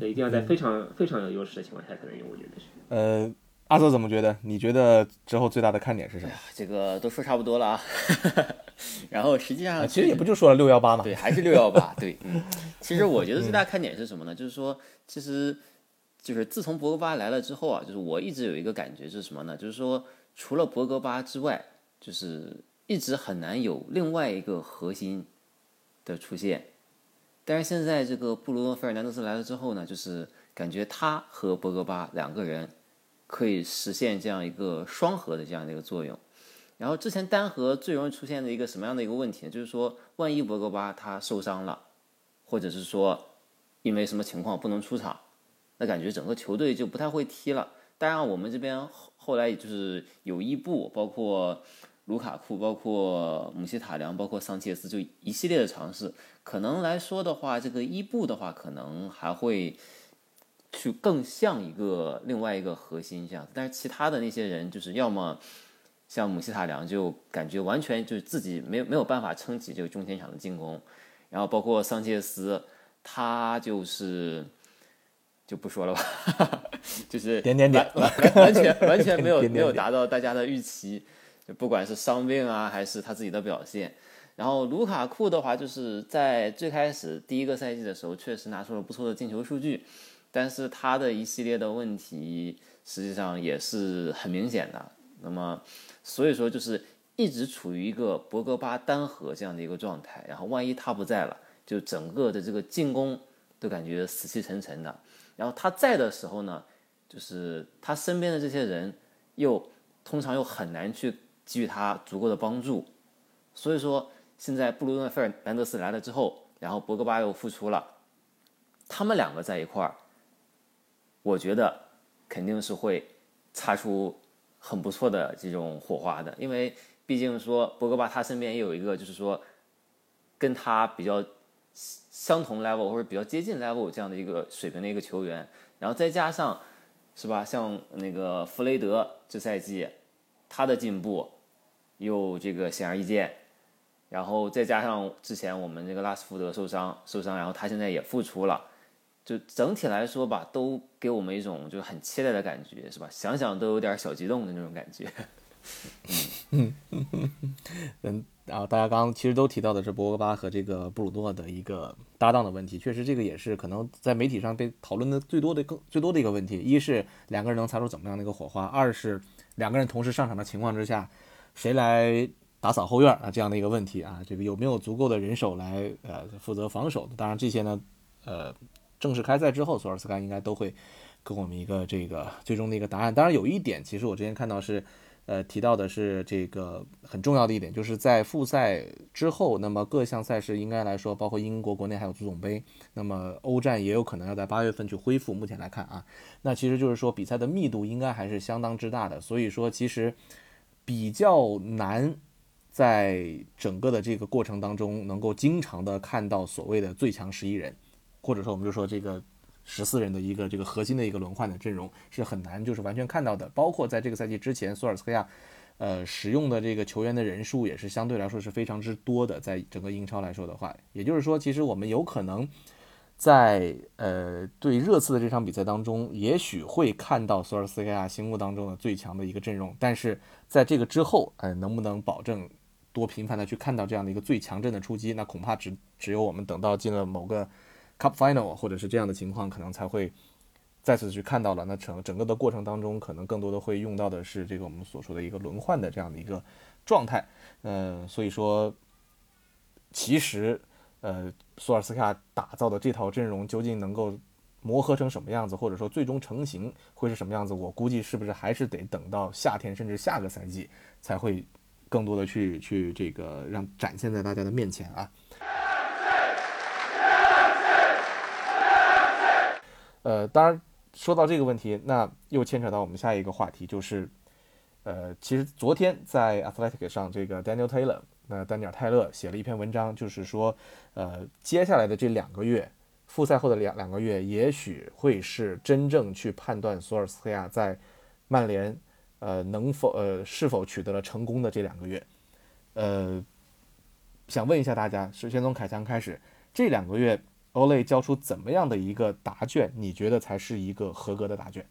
这一定要在非常非常有优势的情况下才能用，我觉得是。呃，阿泽怎么觉得？你觉得之后最大的看点是什么？这个都说差不多了啊。然后实际上，其实也不就说了六幺八嘛。对，还是六幺八。对，嗯其实我觉得最大看点是什么呢？就是说，其实就是自从博格巴来了之后啊，就是我一直有一个感觉是什么呢？就是说，除了博格巴之外，就是。一直很难有另外一个核心的出现，但是现在这个布鲁诺·费尔南德斯来了之后呢，就是感觉他和博格巴两个人可以实现这样一个双核的这样的一个作用。然后之前单核最容易出现的一个什么样的一个问题呢？就是说，万一博格巴他受伤了，或者是说因为什么情况不能出场，那感觉整个球队就不太会踢了。当然，我们这边后后来也就是有伊布，包括卢卡库，包括姆希塔良，包括桑切斯，就一系列的尝试。可能来说的话，这个伊布的话，可能还会去更像一个另外一个核心这样。但是其他的那些人，就是要么像姆希塔良，就感觉完全就是自己没有没有办法撑起这个中前场的进攻。然后包括桑切斯，他就是。就不说了吧，就是点点点，完完全完全没有没有达到大家的预期，就不管是伤病啊，还是他自己的表现。然后卢卡库的话，就是在最开始第一个赛季的时候，确实拿出了不错的进球数据，但是他的一系列的问题实际上也是很明显的。那么，所以说就是一直处于一个博格巴单核这样的一个状态。然后万一他不在了，就整个的这个进攻都感觉死气沉沉的。然后他在的时候呢，就是他身边的这些人又通常又很难去给予他足够的帮助，所以说现在布鲁诺·费尔南德斯来了之后，然后博格巴又复出了，他们两个在一块儿，我觉得肯定是会擦出很不错的这种火花的，因为毕竟说博格巴他身边也有一个就是说跟他比较。相同 level 或者比较接近 level 这样的一个水平的一个球员，然后再加上，是吧？像那个弗雷德这赛季，他的进步又这个显而易见，然后再加上之前我们这个拉斯福德受伤受伤，然后他现在也复出了，就整体来说吧，都给我们一种就很期待的感觉，是吧？想想都有点小激动的那种感觉。嗯。嗯，然后大家刚刚其实都提到的是博格巴和这个布鲁诺的一个搭档的问题，确实这个也是可能在媒体上被讨论的最多的更最多的一个问题。一是两个人能擦出怎么样的一个火花，二是两个人同时上场的情况之下，谁来打扫后院啊这样的一个问题啊，这个有没有足够的人手来呃负责防守？当然这些呢，呃，正式开赛之后，索尔斯克应该都会给我们一个这个最终的一个答案。当然有一点，其实我之前看到是。呃，提到的是这个很重要的一点，就是在复赛之后，那么各项赛事应该来说，包括英国国内还有足总杯，那么欧战也有可能要在八月份去恢复。目前来看啊，那其实就是说比赛的密度应该还是相当之大的，所以说其实比较难在整个的这个过程当中能够经常的看到所谓的最强十一人，或者说我们就说这个。十四人的一个这个核心的一个轮换的阵容是很难就是完全看到的，包括在这个赛季之前，索尔斯克亚，呃，使用的这个球员的人数也是相对来说是非常之多的，在整个英超来说的话，也就是说，其实我们有可能在呃对热刺的这场比赛当中，也许会看到索尔斯克亚心目当中的最强的一个阵容，但是在这个之后，呃，能不能保证多频繁的去看到这样的一个最强阵的出击，那恐怕只只有我们等到进了某个。Cup Final 或者是这样的情况，可能才会再次去看到了。那整整个的过程当中，可能更多的会用到的是这个我们所说的一个轮换的这样的一个状态。呃，所以说，其实呃，索尔斯克亚打造的这套阵容究竟能够磨合成什么样子，或者说最终成型会是什么样子，我估计是不是还是得等到夏天甚至下个赛季才会更多的去去这个让展现在大家的面前啊。呃，当然说到这个问题，那又牵扯到我们下一个话题，就是，呃，其实昨天在 Athletic 上，这个 Daniel Taylor，那丹尼尔泰勒写了一篇文章，就是说，呃，接下来的这两个月，复赛后的两两个月，也许会是真正去判断索尔斯克亚在曼联，呃，能否呃是否取得了成功的这两个月，呃，想问一下大家，首先从凯强开始，这两个月。欧雷交出怎么样的一个答卷？你觉得才是一个合格的答卷？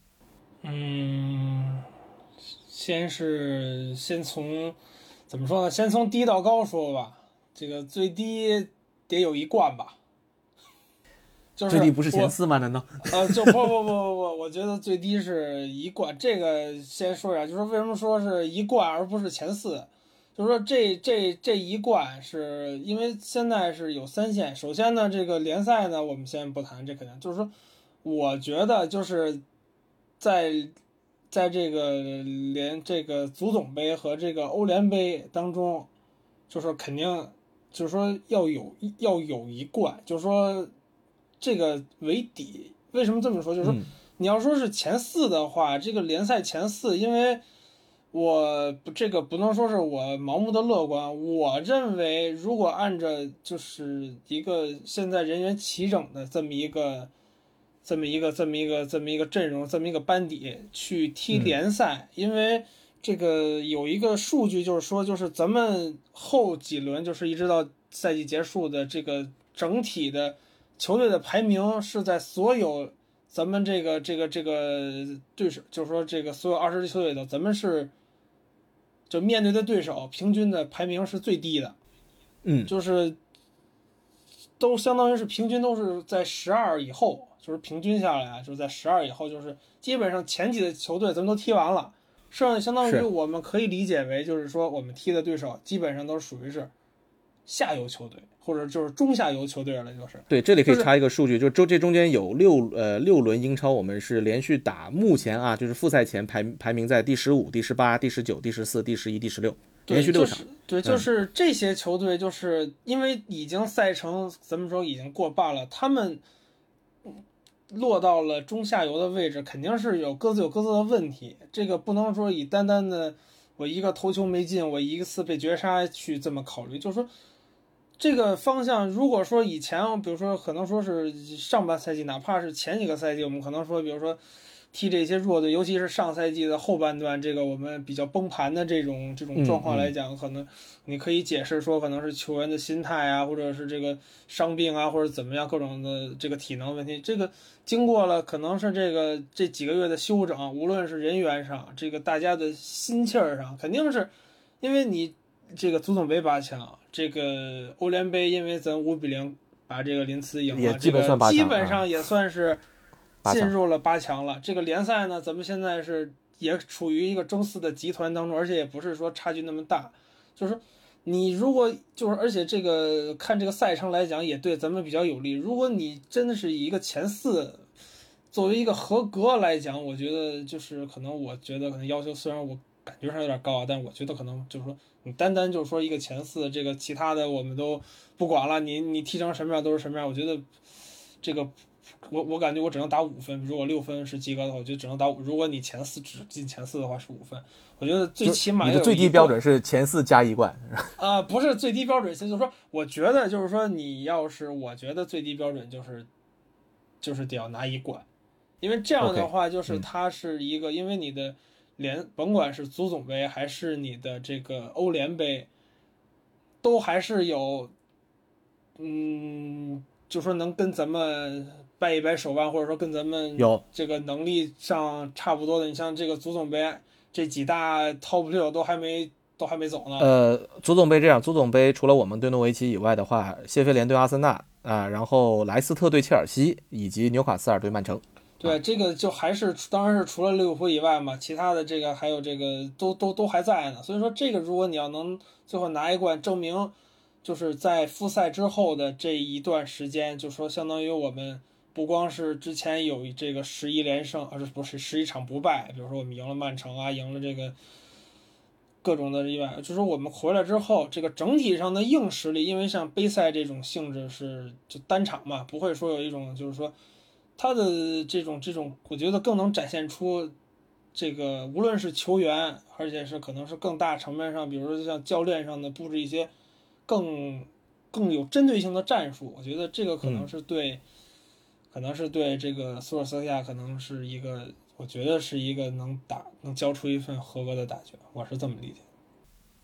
嗯，先是先从怎么说呢？先从低到高说吧。这个最低得有一冠吧？就是最低不是前四吗？难道？呃，就不不不不不，我觉得最低是一冠。这个先说一下，就是为什么说是一冠而不是前四？就是说，这这这一冠是因为现在是有三线。首先呢，这个联赛呢，我们先不谈，这肯定就是说，我觉得就是在在这个联这个足总杯和这个欧联杯当中，就是肯定就是说要有要有一冠，就是说这个为底。为什么这么说？就是说嗯你要说是前四的话，这个联赛前四，因为我不这个不能说是我盲目的乐观，我认为如果按照就是一个现在人员齐整的这么一个这么一个这么一个这么一个阵容，这么一个班底去踢嗯。联赛，因为这个有一个数据就是说，就是咱们后几轮就是一直到赛季结束的这个整体的球队的排名是在所有咱们这个这个这个对手，就是说这个所有二十支球队里头，咱们是就面对的对手平均的排名是最低的，嗯。就是都相当于是平均都是在十二以后，就是平均下来啊，就是在十二以后，就是基本上前几的球队咱们都踢完了，剩下相当于我们可以理解为就是说我们踢的对手基本上都属于是下游球队，或者就是中下游球队了，就是。对，这里可以插一个数据，就周这中间有六呃六轮英超，我们是连续打，目前啊就是复赛前排排名在第十五、第十八、第十九、第十四、第十一、第十六，对，连续六场。就是。对，就是这些球队，就是因为已经赛程咱们说已经过半了，他们落到了中下游的位置，肯定是有各自有各自的问题。这个不能说以单单的我一个头球没进，我一次被绝杀去这么考虑，就是说。这个方向，如果说以前，比如说可能说是上半赛季，哪怕是前几个赛季，我们可能说，比如说踢这些弱队，尤其是上赛季的后半段，这个我们比较崩盘的这种这种状况来讲，可能你可以解释说，可能是球员的心态啊，或者是这个伤病啊，或者怎么样各种的这个体能问题。这个经过了可能是这个这几个月的休整，无论是人员上，这个大家的心气儿上，肯定是因为你这个足总杯八强，这个欧联杯，因为咱五比零把这个林茨赢了，这个基本上也算是进入了八强了。这个联赛呢，咱们现在是也处于一个争四的集团当中，而且也不是说差距那么大，就是你如果就是，而且这个看这个赛程来讲，也对咱们比较有利。如果你真的是以一个前四作为一个合格来讲，我觉得就是可能，我觉得可能要求虽然我感觉上有点高啊，但我觉得可能就是说，你单单就是说一个前四，这个其他的我们都不管了，你你踢成什么样都是什么样。我觉得这个我我感觉我只能打五分，如果六分是及格的话，我就只能打五。如果你前四只进前四的话是五分，我觉得最起码你的最低标准是前四加一冠，啊、不是最低标准，就是说，我觉得就是说，你要是我觉得最低标准就是，就是得要拿一冠，因为这样的话，就是嗯它是一个，因为你的联甭管是足总杯还是你的这个欧联杯，都还是有，嗯，就说能跟咱们掰一掰手腕，或者说跟咱们有这个能力上差不多的。你像这个足总杯这几大 top 六都还没都还没走呢。呃，足总杯这样，足总杯除了我们对诺维奇以外的话，谢菲联对阿森纳啊、然后莱斯特对切尔西，以及纽卡斯尔对曼城。对，这个就还是当然是除了利物浦以外嘛，其他的这个还有这个都都都还在呢。所以说这个如果你要能最后拿一冠，证明就是在复赛之后的这一段时间，就说相当于我们不光是之前有这个十一连胜，啊是不是十一场不败，比如说我们赢了曼城啊，赢了这个各种的意外，就是我们回来之后，这个整体上的硬实力，因为像杯赛这种性质是就单场嘛，不会说有一种就是说。他的这种这种，我觉得更能展现出这个，无论是球员，而且是可能是更大层面上，比如说像教练上的布置一些更更有针对性的战术。我觉得这个可能是对，可能是对这个索尔斯克亚可能是一个，我觉得是一个能打能交出一份合格的打拳，我是这么理解。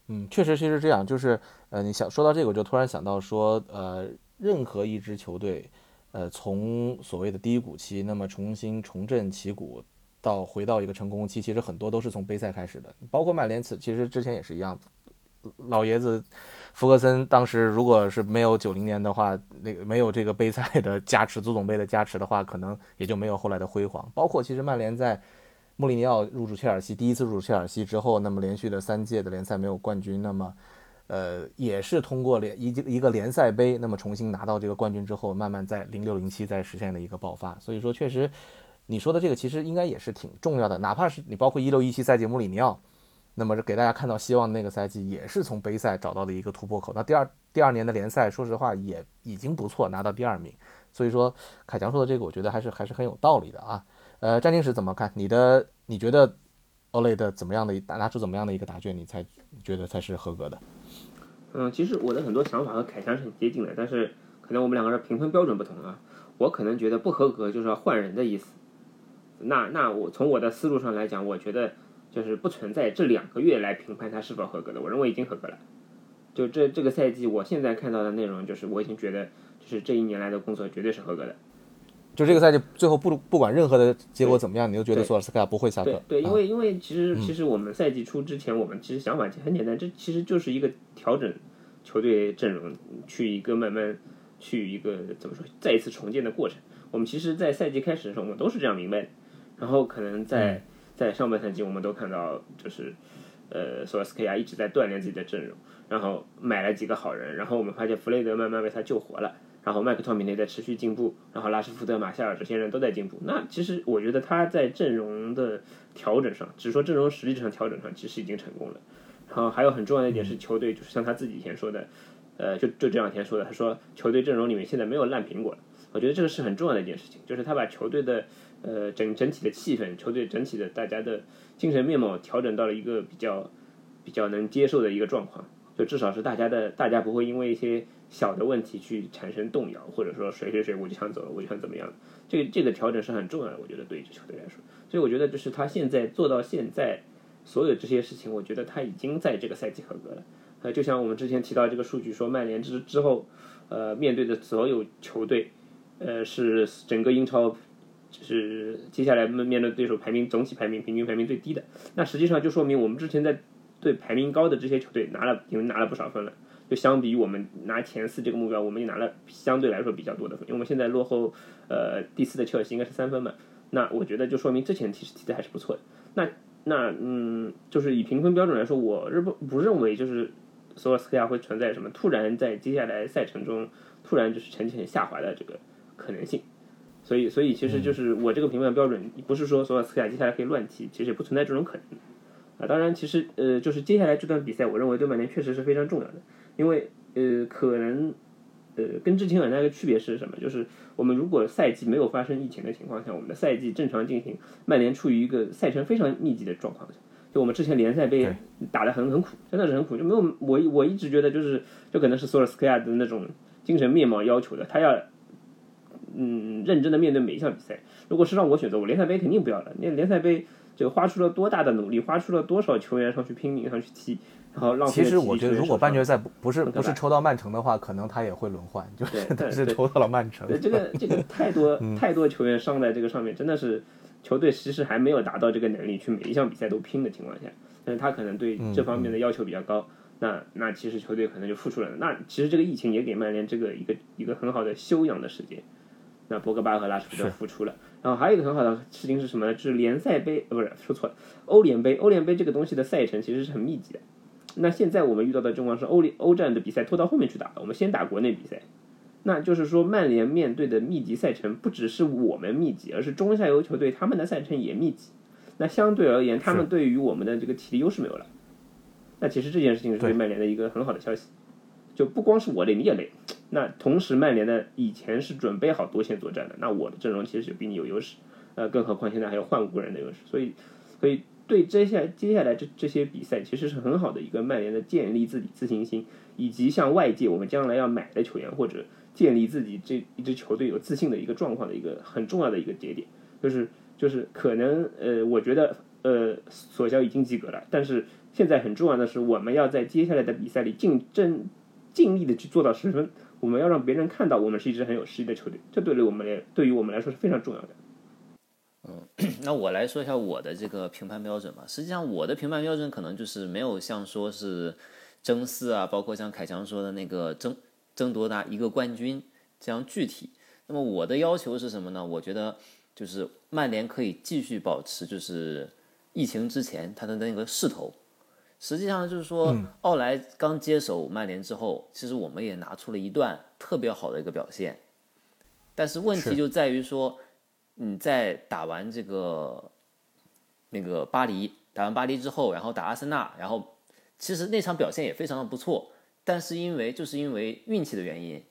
嗯，确实，其实这样，就是呃，你想说到这个，我就突然想到说，呃，任何一支球队，呃，从所谓的低谷期，那么重新重振旗鼓，到回到一个成功期，其实很多都是从杯赛开始的，包括曼联，此其实之前也是一样。老爷子福格森当时如果是没有九零年的话，那个没有这个杯赛的加持，足总杯的加持的话，可能也就没有后来的辉煌。包括其实曼联在穆里尼奥入主切尔西，第一次入主切尔西之后，那么连续的三届的联赛没有冠军，那么呃，也是通过联一一个联赛杯，那么重新拿到这个冠军之后，慢慢在零六零七再实现的一个爆发。所以说，确实你说的这个其实应该也是挺重要的，哪怕是你包括一六一七赛季穆里尼奥，那么给大家看到希望的那个赛季也是从杯赛找到了一个突破口。那第二第二年的联赛，说实话也已经不错，拿到第二名。所以说，凯强说的这个，我觉得还是还是很有道理的啊。呃，战金史怎么看？你的你觉得欧雷的怎么样的拿出怎么样的一个答卷，你才觉得才是合格的？嗯，其实我的很多想法和凯强是很接近的，但是可能我们两个人评分标准不同啊。我可能觉得不合格就是要换人的意思。那那我从我的思路上来讲，我觉得就是不存在这两个月来评判他是否合格的。我认为已经合格了。就这这个赛季，我现在看到的内容，就是我已经觉得，就是这一年来的工作绝对是合格的。就这个赛季最后不不管任何的结果怎么样，你都觉得索尔斯克亚不会下课？对，因为因为其实其实我们赛季初之前，我们其实想法很简单，这其实就是一个调整球队阵容，去一个慢慢去一个怎么说，再一次重建的过程。我们其实，在赛季开始的时候，我们都是这样明白的。然后可能在在上半赛季，我们都看到就是呃索尔斯克亚一直在锻炼自己的阵容。然后买了几个好人，然后我们发现弗雷德慢慢被他救活了，然后麦克托米内在持续进步，然后拉什福德、马夏尔这些人都在进步。那其实我觉得他在阵容的调整上，只说阵容实力上调整上，其实已经成功了。然后还有很重要的一点是，球队就是像他自己以前说的，呃，就就这两天说的，他说球队阵容里面现在没有烂苹果了。我觉得这个是很重要的一件事情，就是他把球队的呃整整体的气氛，球队整体的大家的精神面貌调整到了一个比较比较能接受的一个状况。就至少是大家的，大家不会因为一些小的问题去产生动摇，或者说谁谁谁我就想走了，我就想怎么样。这个这个调整是很重要的，我觉得对一支球队来说。所以我觉得就是他现在做到现在所有这些事情，我觉得他已经在这个赛季合格了。呃，就像我们之前提到这个数据说，曼联之之后，呃，面对的所有球队，呃，是整个英超就是接下来面面对对手排名总体排名平均排名最低的。那实际上就说明我们之前在。对排名高的这些球队拿了，已经拿了不少分了。就相比于我们拿前四这个目标，我们也拿了相对来说比较多的分。因为我们现在落后，呃，第四的切尔西应该是三分嘛。那我觉得就说明之前其实踢的还是不错的。那那嗯，就是以评分标准来说，我认不不认为就是索尔斯克亚会存在什么突然在接下来赛程中突然就是成绩下滑的这个可能性。所以所以其实就是我这个评判标准不是说索尔斯克亚接下来可以乱踢，其实也不存在这种可能。啊，当然，其实呃，就是接下来这段比赛，我认为对曼联确实是非常重要的，因为呃，可能呃，跟之前很大一个区别是什么？就是我们如果赛季没有发生疫情的情况下，我们的赛季正常进行，曼联处于一个赛程非常密集的状况下，就我们之前联赛被打得很很苦，真的是很苦，就没有我我一直觉得就是这可能是索尔斯克亚的那种精神面貌要求的，他要嗯认真的面对每一项比赛。如果是让我选择，我联赛杯肯定不要了，那联赛杯。就花出了多大的努力，花出了多少球员上去拼命上去踢，然后浪费。其实我觉得，如果半决赛不不是不是抽到曼城的话，可能他也会轮换。就是，但是抽到了曼城。对这个 这个太多太多球员上在这个上面，真的是球队其实还没有达到这个能力去每一项比赛都拼的情况下，但是他可能对这方面的要求比较高。那那其实球队可能就付出了。那其实这个疫情也给曼联这个一个一个很好的休养的时间。那博格巴和拉什福德复出了。然后还有一个很好的事情是什么呢？就是联赛杯，呃，不是说错了，欧联杯。欧联杯这个东西的赛程其实是很密集的。那现在我们遇到的状况是欧联欧战的比赛拖到后面去打，我们先打国内比赛。那就是说，曼联面对的密集赛程不只是我们密集，而是中下游球队他们的赛程也密集。那相对而言，他们对于我们的这个体力优势没有了。那其实这件事情是对曼联的一个很好的消息。就不光是我累，你也累。那同时，曼联的以前是准备好多线作战的，那我的阵容其实就比你有优势，呃，更何况现在还有换五个人的优势，所以，所以对接下接下来这这些比赛其实是很好的一个曼联的建立自己自信心，以及向外界我们将来要买的球员或者建立自己这一支球队有自信的一个状况的一个很重要的一个节点，就是就是可能呃，我觉得呃，索肖已经及格了，但是现在很重要的是，我们要在接下来的比赛里竞争。尽力的去做到十分，我们要让别人看到我们是一支很有实力的球队，这对于我们来，对于我们来说是非常重要的。嗯，那我来说一下我的这个评判标准吧。实际上，我的评判标准可能就是没有像说是争四啊，包括像凯强说的那个争争夺大一个冠军这样具体。那么我的要求是什么呢？我觉得就是曼联可以继续保持就是疫情之前他的那个势头。实际上就是说，奥莱刚接手曼联之后，其实我们也拿出了一段特别好的一个表现，但是问题就在于说，你在打完这个那个巴黎，打完巴黎之后，然后打阿森纳，然后其实那场表现也非常的不错，但是因为就是因为运气的原因，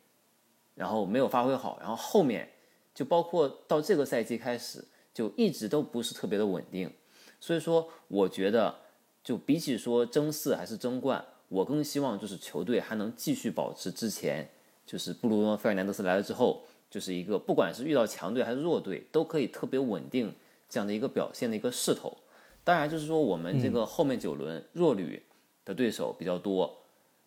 然后没有发挥好，然后后面就包括到这个赛季开始，就一直都不是特别的稳定，所以说我觉得。就比起说争四还是争冠，我更希望就是球队还能继续保持之前，就是布鲁诺·费尔南德斯来了之后，就是一个不管是遇到强队还是弱队，都可以特别稳定这样的一个表现的一个势头。当然，就是说我们这个后面九轮弱旅的对手比较多，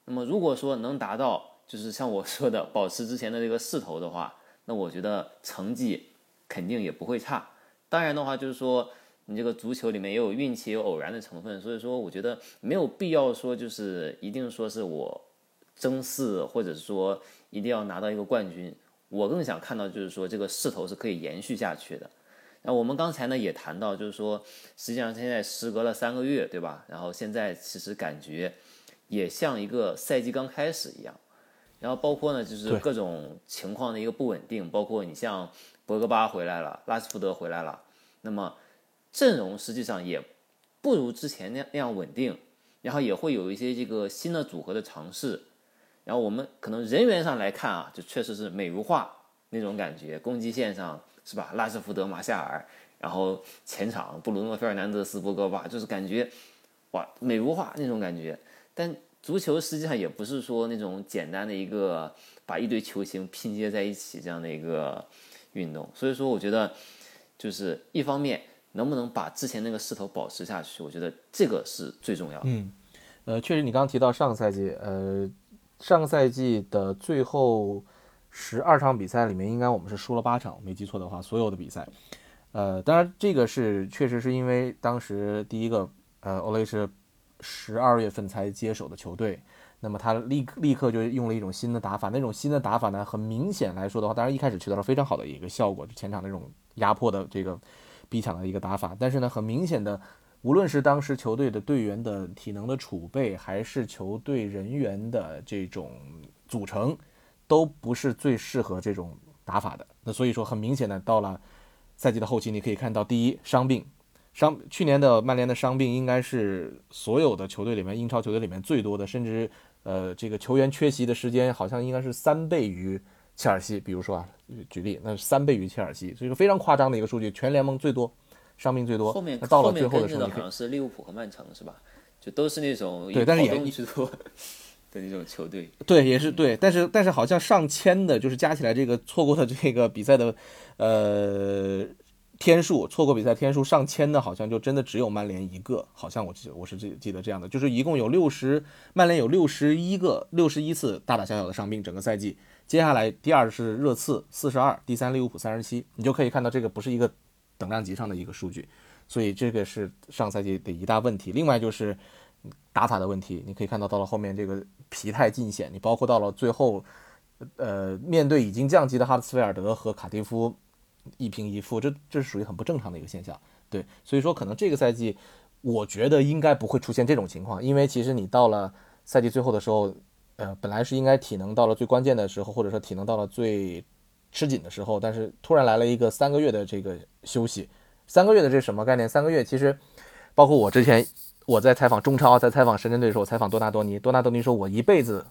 那么如果说能达到就是像我说的保持之前的这个势头的话，那我觉得成绩肯定也不会差。当然的话，就是说。你这个足球里面也有运气，有偶然的成分，所以说我觉得没有必要说就是一定说是我争四，或者是说一定要拿到一个冠军。我更想看到就是说这个势头是可以延续下去的。那我们刚才呢也谈到，就是说实际上现在时隔了三个月，对吧？然后现在其实感觉也像一个赛季刚开始一样。然后包括呢就是各种情况的一个不稳定，包括你像博格巴回来了，拉斯福德回来了，那么。阵容实际上也不如之前那那样稳定，然后也会有一些这个新的组合的尝试，然后我们可能人员上来看啊，就确实是美如画那种感觉，攻击线上是吧？拉什福德、马夏尔，然后前场布鲁诺·费尔南德斯、博格巴，就是感觉哇美如画那种感觉。但足球实际上也不是说那种简单的一个把一堆球星拼接在一起这样的一个运动，所以说我觉得就是一方面。能不能把之前那个势头保持下去？我觉得这个是最重要的。嗯，呃，确实，你刚刚提到上个赛季，呃，上个赛季的最后十二场比赛里面，应该我们是输了八场，没记错的话，所有的比赛。呃，当然这个是确实是因为当时第一个，呃，欧雷是十二月份才接手的球队，那么他立立刻就用了一种新的打法，那种新的打法呢，很明显来说的话，当然一开始取得了非常好的一个效果，就前场那种压迫的这个。逼抢的一个打法，但是呢，很明显的，无论是当时球队的队员的体能的储备，还是球队人员的这种组成，都不是最适合这种打法的。那所以说，很明显的，到了赛季的后期，你可以看到，第一，伤病，伤，去年的曼联的伤病应该是所有的球队里面，英超球队里面最多的，甚至呃，这个球员缺席的时间好像应该是三倍于。切尔西，比如说啊，举例，那是三倍于切尔西，所以说非常夸张的一个数据，全联盟最多，伤病最多。后面到了最后的时候，好像是利物浦和曼城是吧？就都是那种对，但是也最多 的那种球队。对，也是对，但是但是好像上千的，就是加起来这个错过的这个比赛的，呃。天数错过比赛天数上千的，好像就真的只有曼联一个，好像我记我是记记得这样的，就是一共有六十，曼联有六十一个六十一次大大小小的伤病，整个赛季。接下来第二是热刺四十二，第三利物浦三十七，你就可以看到这个不是一个等量级上的一个数据，所以这个是上赛季的一大问题。另外就是打法的问题，你可以看到到了后面这个疲态尽显，你包括到了最后，呃，面对已经降级的哈德斯菲尔德和卡迪夫。一平一负，这这是属于很不正常的一个现象，对，所以说可能这个赛季，我觉得应该不会出现这种情况，因为其实你到了赛季最后的时候，呃，本来是应该体能到了最关键的时候，或者说体能到了最吃紧的时候，但是突然来了一个三个月的这个休息，三个月的这什么概念？三个月其实，包括我之前我在采访中超，在采访深圳队的时候，采访多纳多尼，多纳多尼说，我一辈子。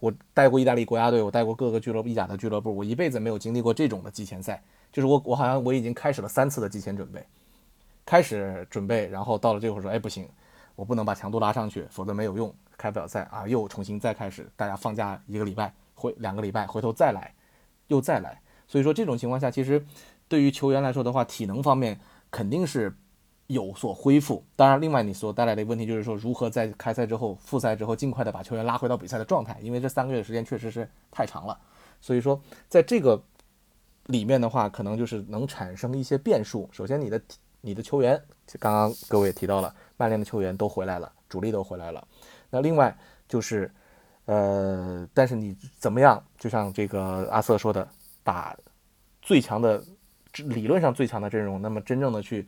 我带过意大利国家队，我带过各个俱乐部、意甲的俱乐部，我一辈子没有经历过这种的季前赛。就是我，我好像我已经开始了三次的季前准备，开始准备，然后到了这会儿说，哎，不行，我不能把强度拉上去，否则没有用，开不了赛啊，又重新再开始，大家放假一个礼拜，回两个礼拜，回头再来，又再来。所以说这种情况下，其实对于球员来说的话，体能方面肯定是。有所恢复，当然，另外你所带来的问题就是说，如何在开赛之后、复赛之后，尽快的把球员拉回到比赛的状态，因为这三个月的时间确实是太长了。所以说，在这个里面的话，可能就是能产生一些变数。首先，你的你的球员，刚刚各位也提到了，曼联的球员都回来了，主力都回来了。那另外就是，呃，但是你怎么样？就像这个阿瑟说的，把最强的理论上最强的阵容，那么真正的去。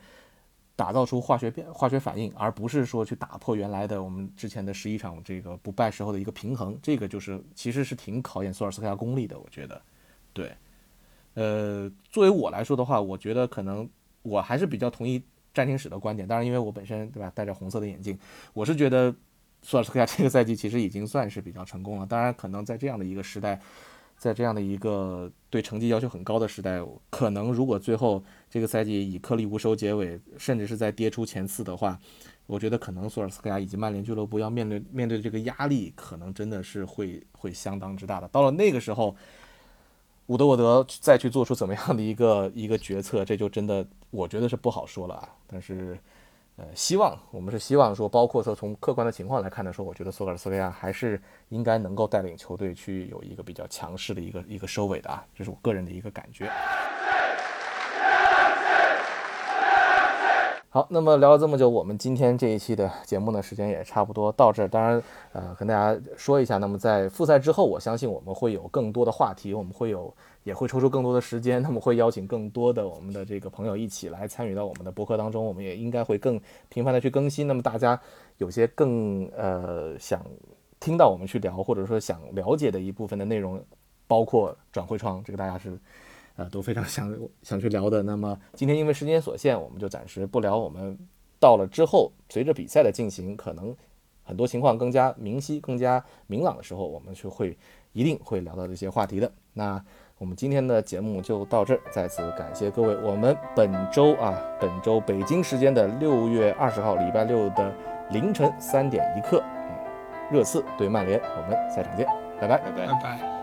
打造出化学变化学反应，而不是说去打破原来的我们之前的十一场这个不败时候的一个平衡。这个就是其实是挺考验索尔斯克亚功力的，我觉得。对，呃，作为我来说的话，我觉得可能我还是比较同意战情史的观点。当然，因为我本身对吧戴着红色的眼镜，我是觉得索尔斯克亚这个赛季其实已经算是比较成功了。当然，可能在这样的一个时代。在这样的一个对成绩要求很高的时代，可能如果最后这个赛季以颗粒无收结尾，甚至是在跌出前四的话，我觉得可能索尔斯克亚以及曼联俱乐部要面对面对这个压力，可能真的是会会相当之大的。到了那个时候，伍德沃德再去做出怎么样的一个一个决策，这就真的我觉得是不好说了啊。但是。呃，希望我们是希望说，包括说从客观的情况来看的说，我觉得索尔斯维亚还是应该能够带领球队去有一个比较强势的一个一个收尾的啊，这是我个人的一个感觉。好，那么聊了这么久，我们今天这一期的节目呢，时间也差不多到这儿。当然，呃，跟大家说一下，那么在复赛之后，我相信我们会有更多的话题，我们会有也会抽出更多的时间，那么会邀请更多的我们的这个朋友一起来参与到我们的博客当中。我们也应该会更频繁的去更新。那么大家有些更呃想听到我们去聊，或者说想了解的一部分的内容，包括转会窗，这个大家是。啊，都非常想想去聊的。那么今天因为时间所限，我们就暂时不聊。我们到了之后，随着比赛的进行，可能很多情况更加明晰、更加明朗的时候，我们就会一定会聊到这些话题的。那我们今天的节目就到这儿，再次感谢各位。我们本周啊，本周北京时间的六月二十号礼拜六的凌晨三点一刻，嗯热刺对曼联，我们下场见，拜拜，拜拜，拜拜。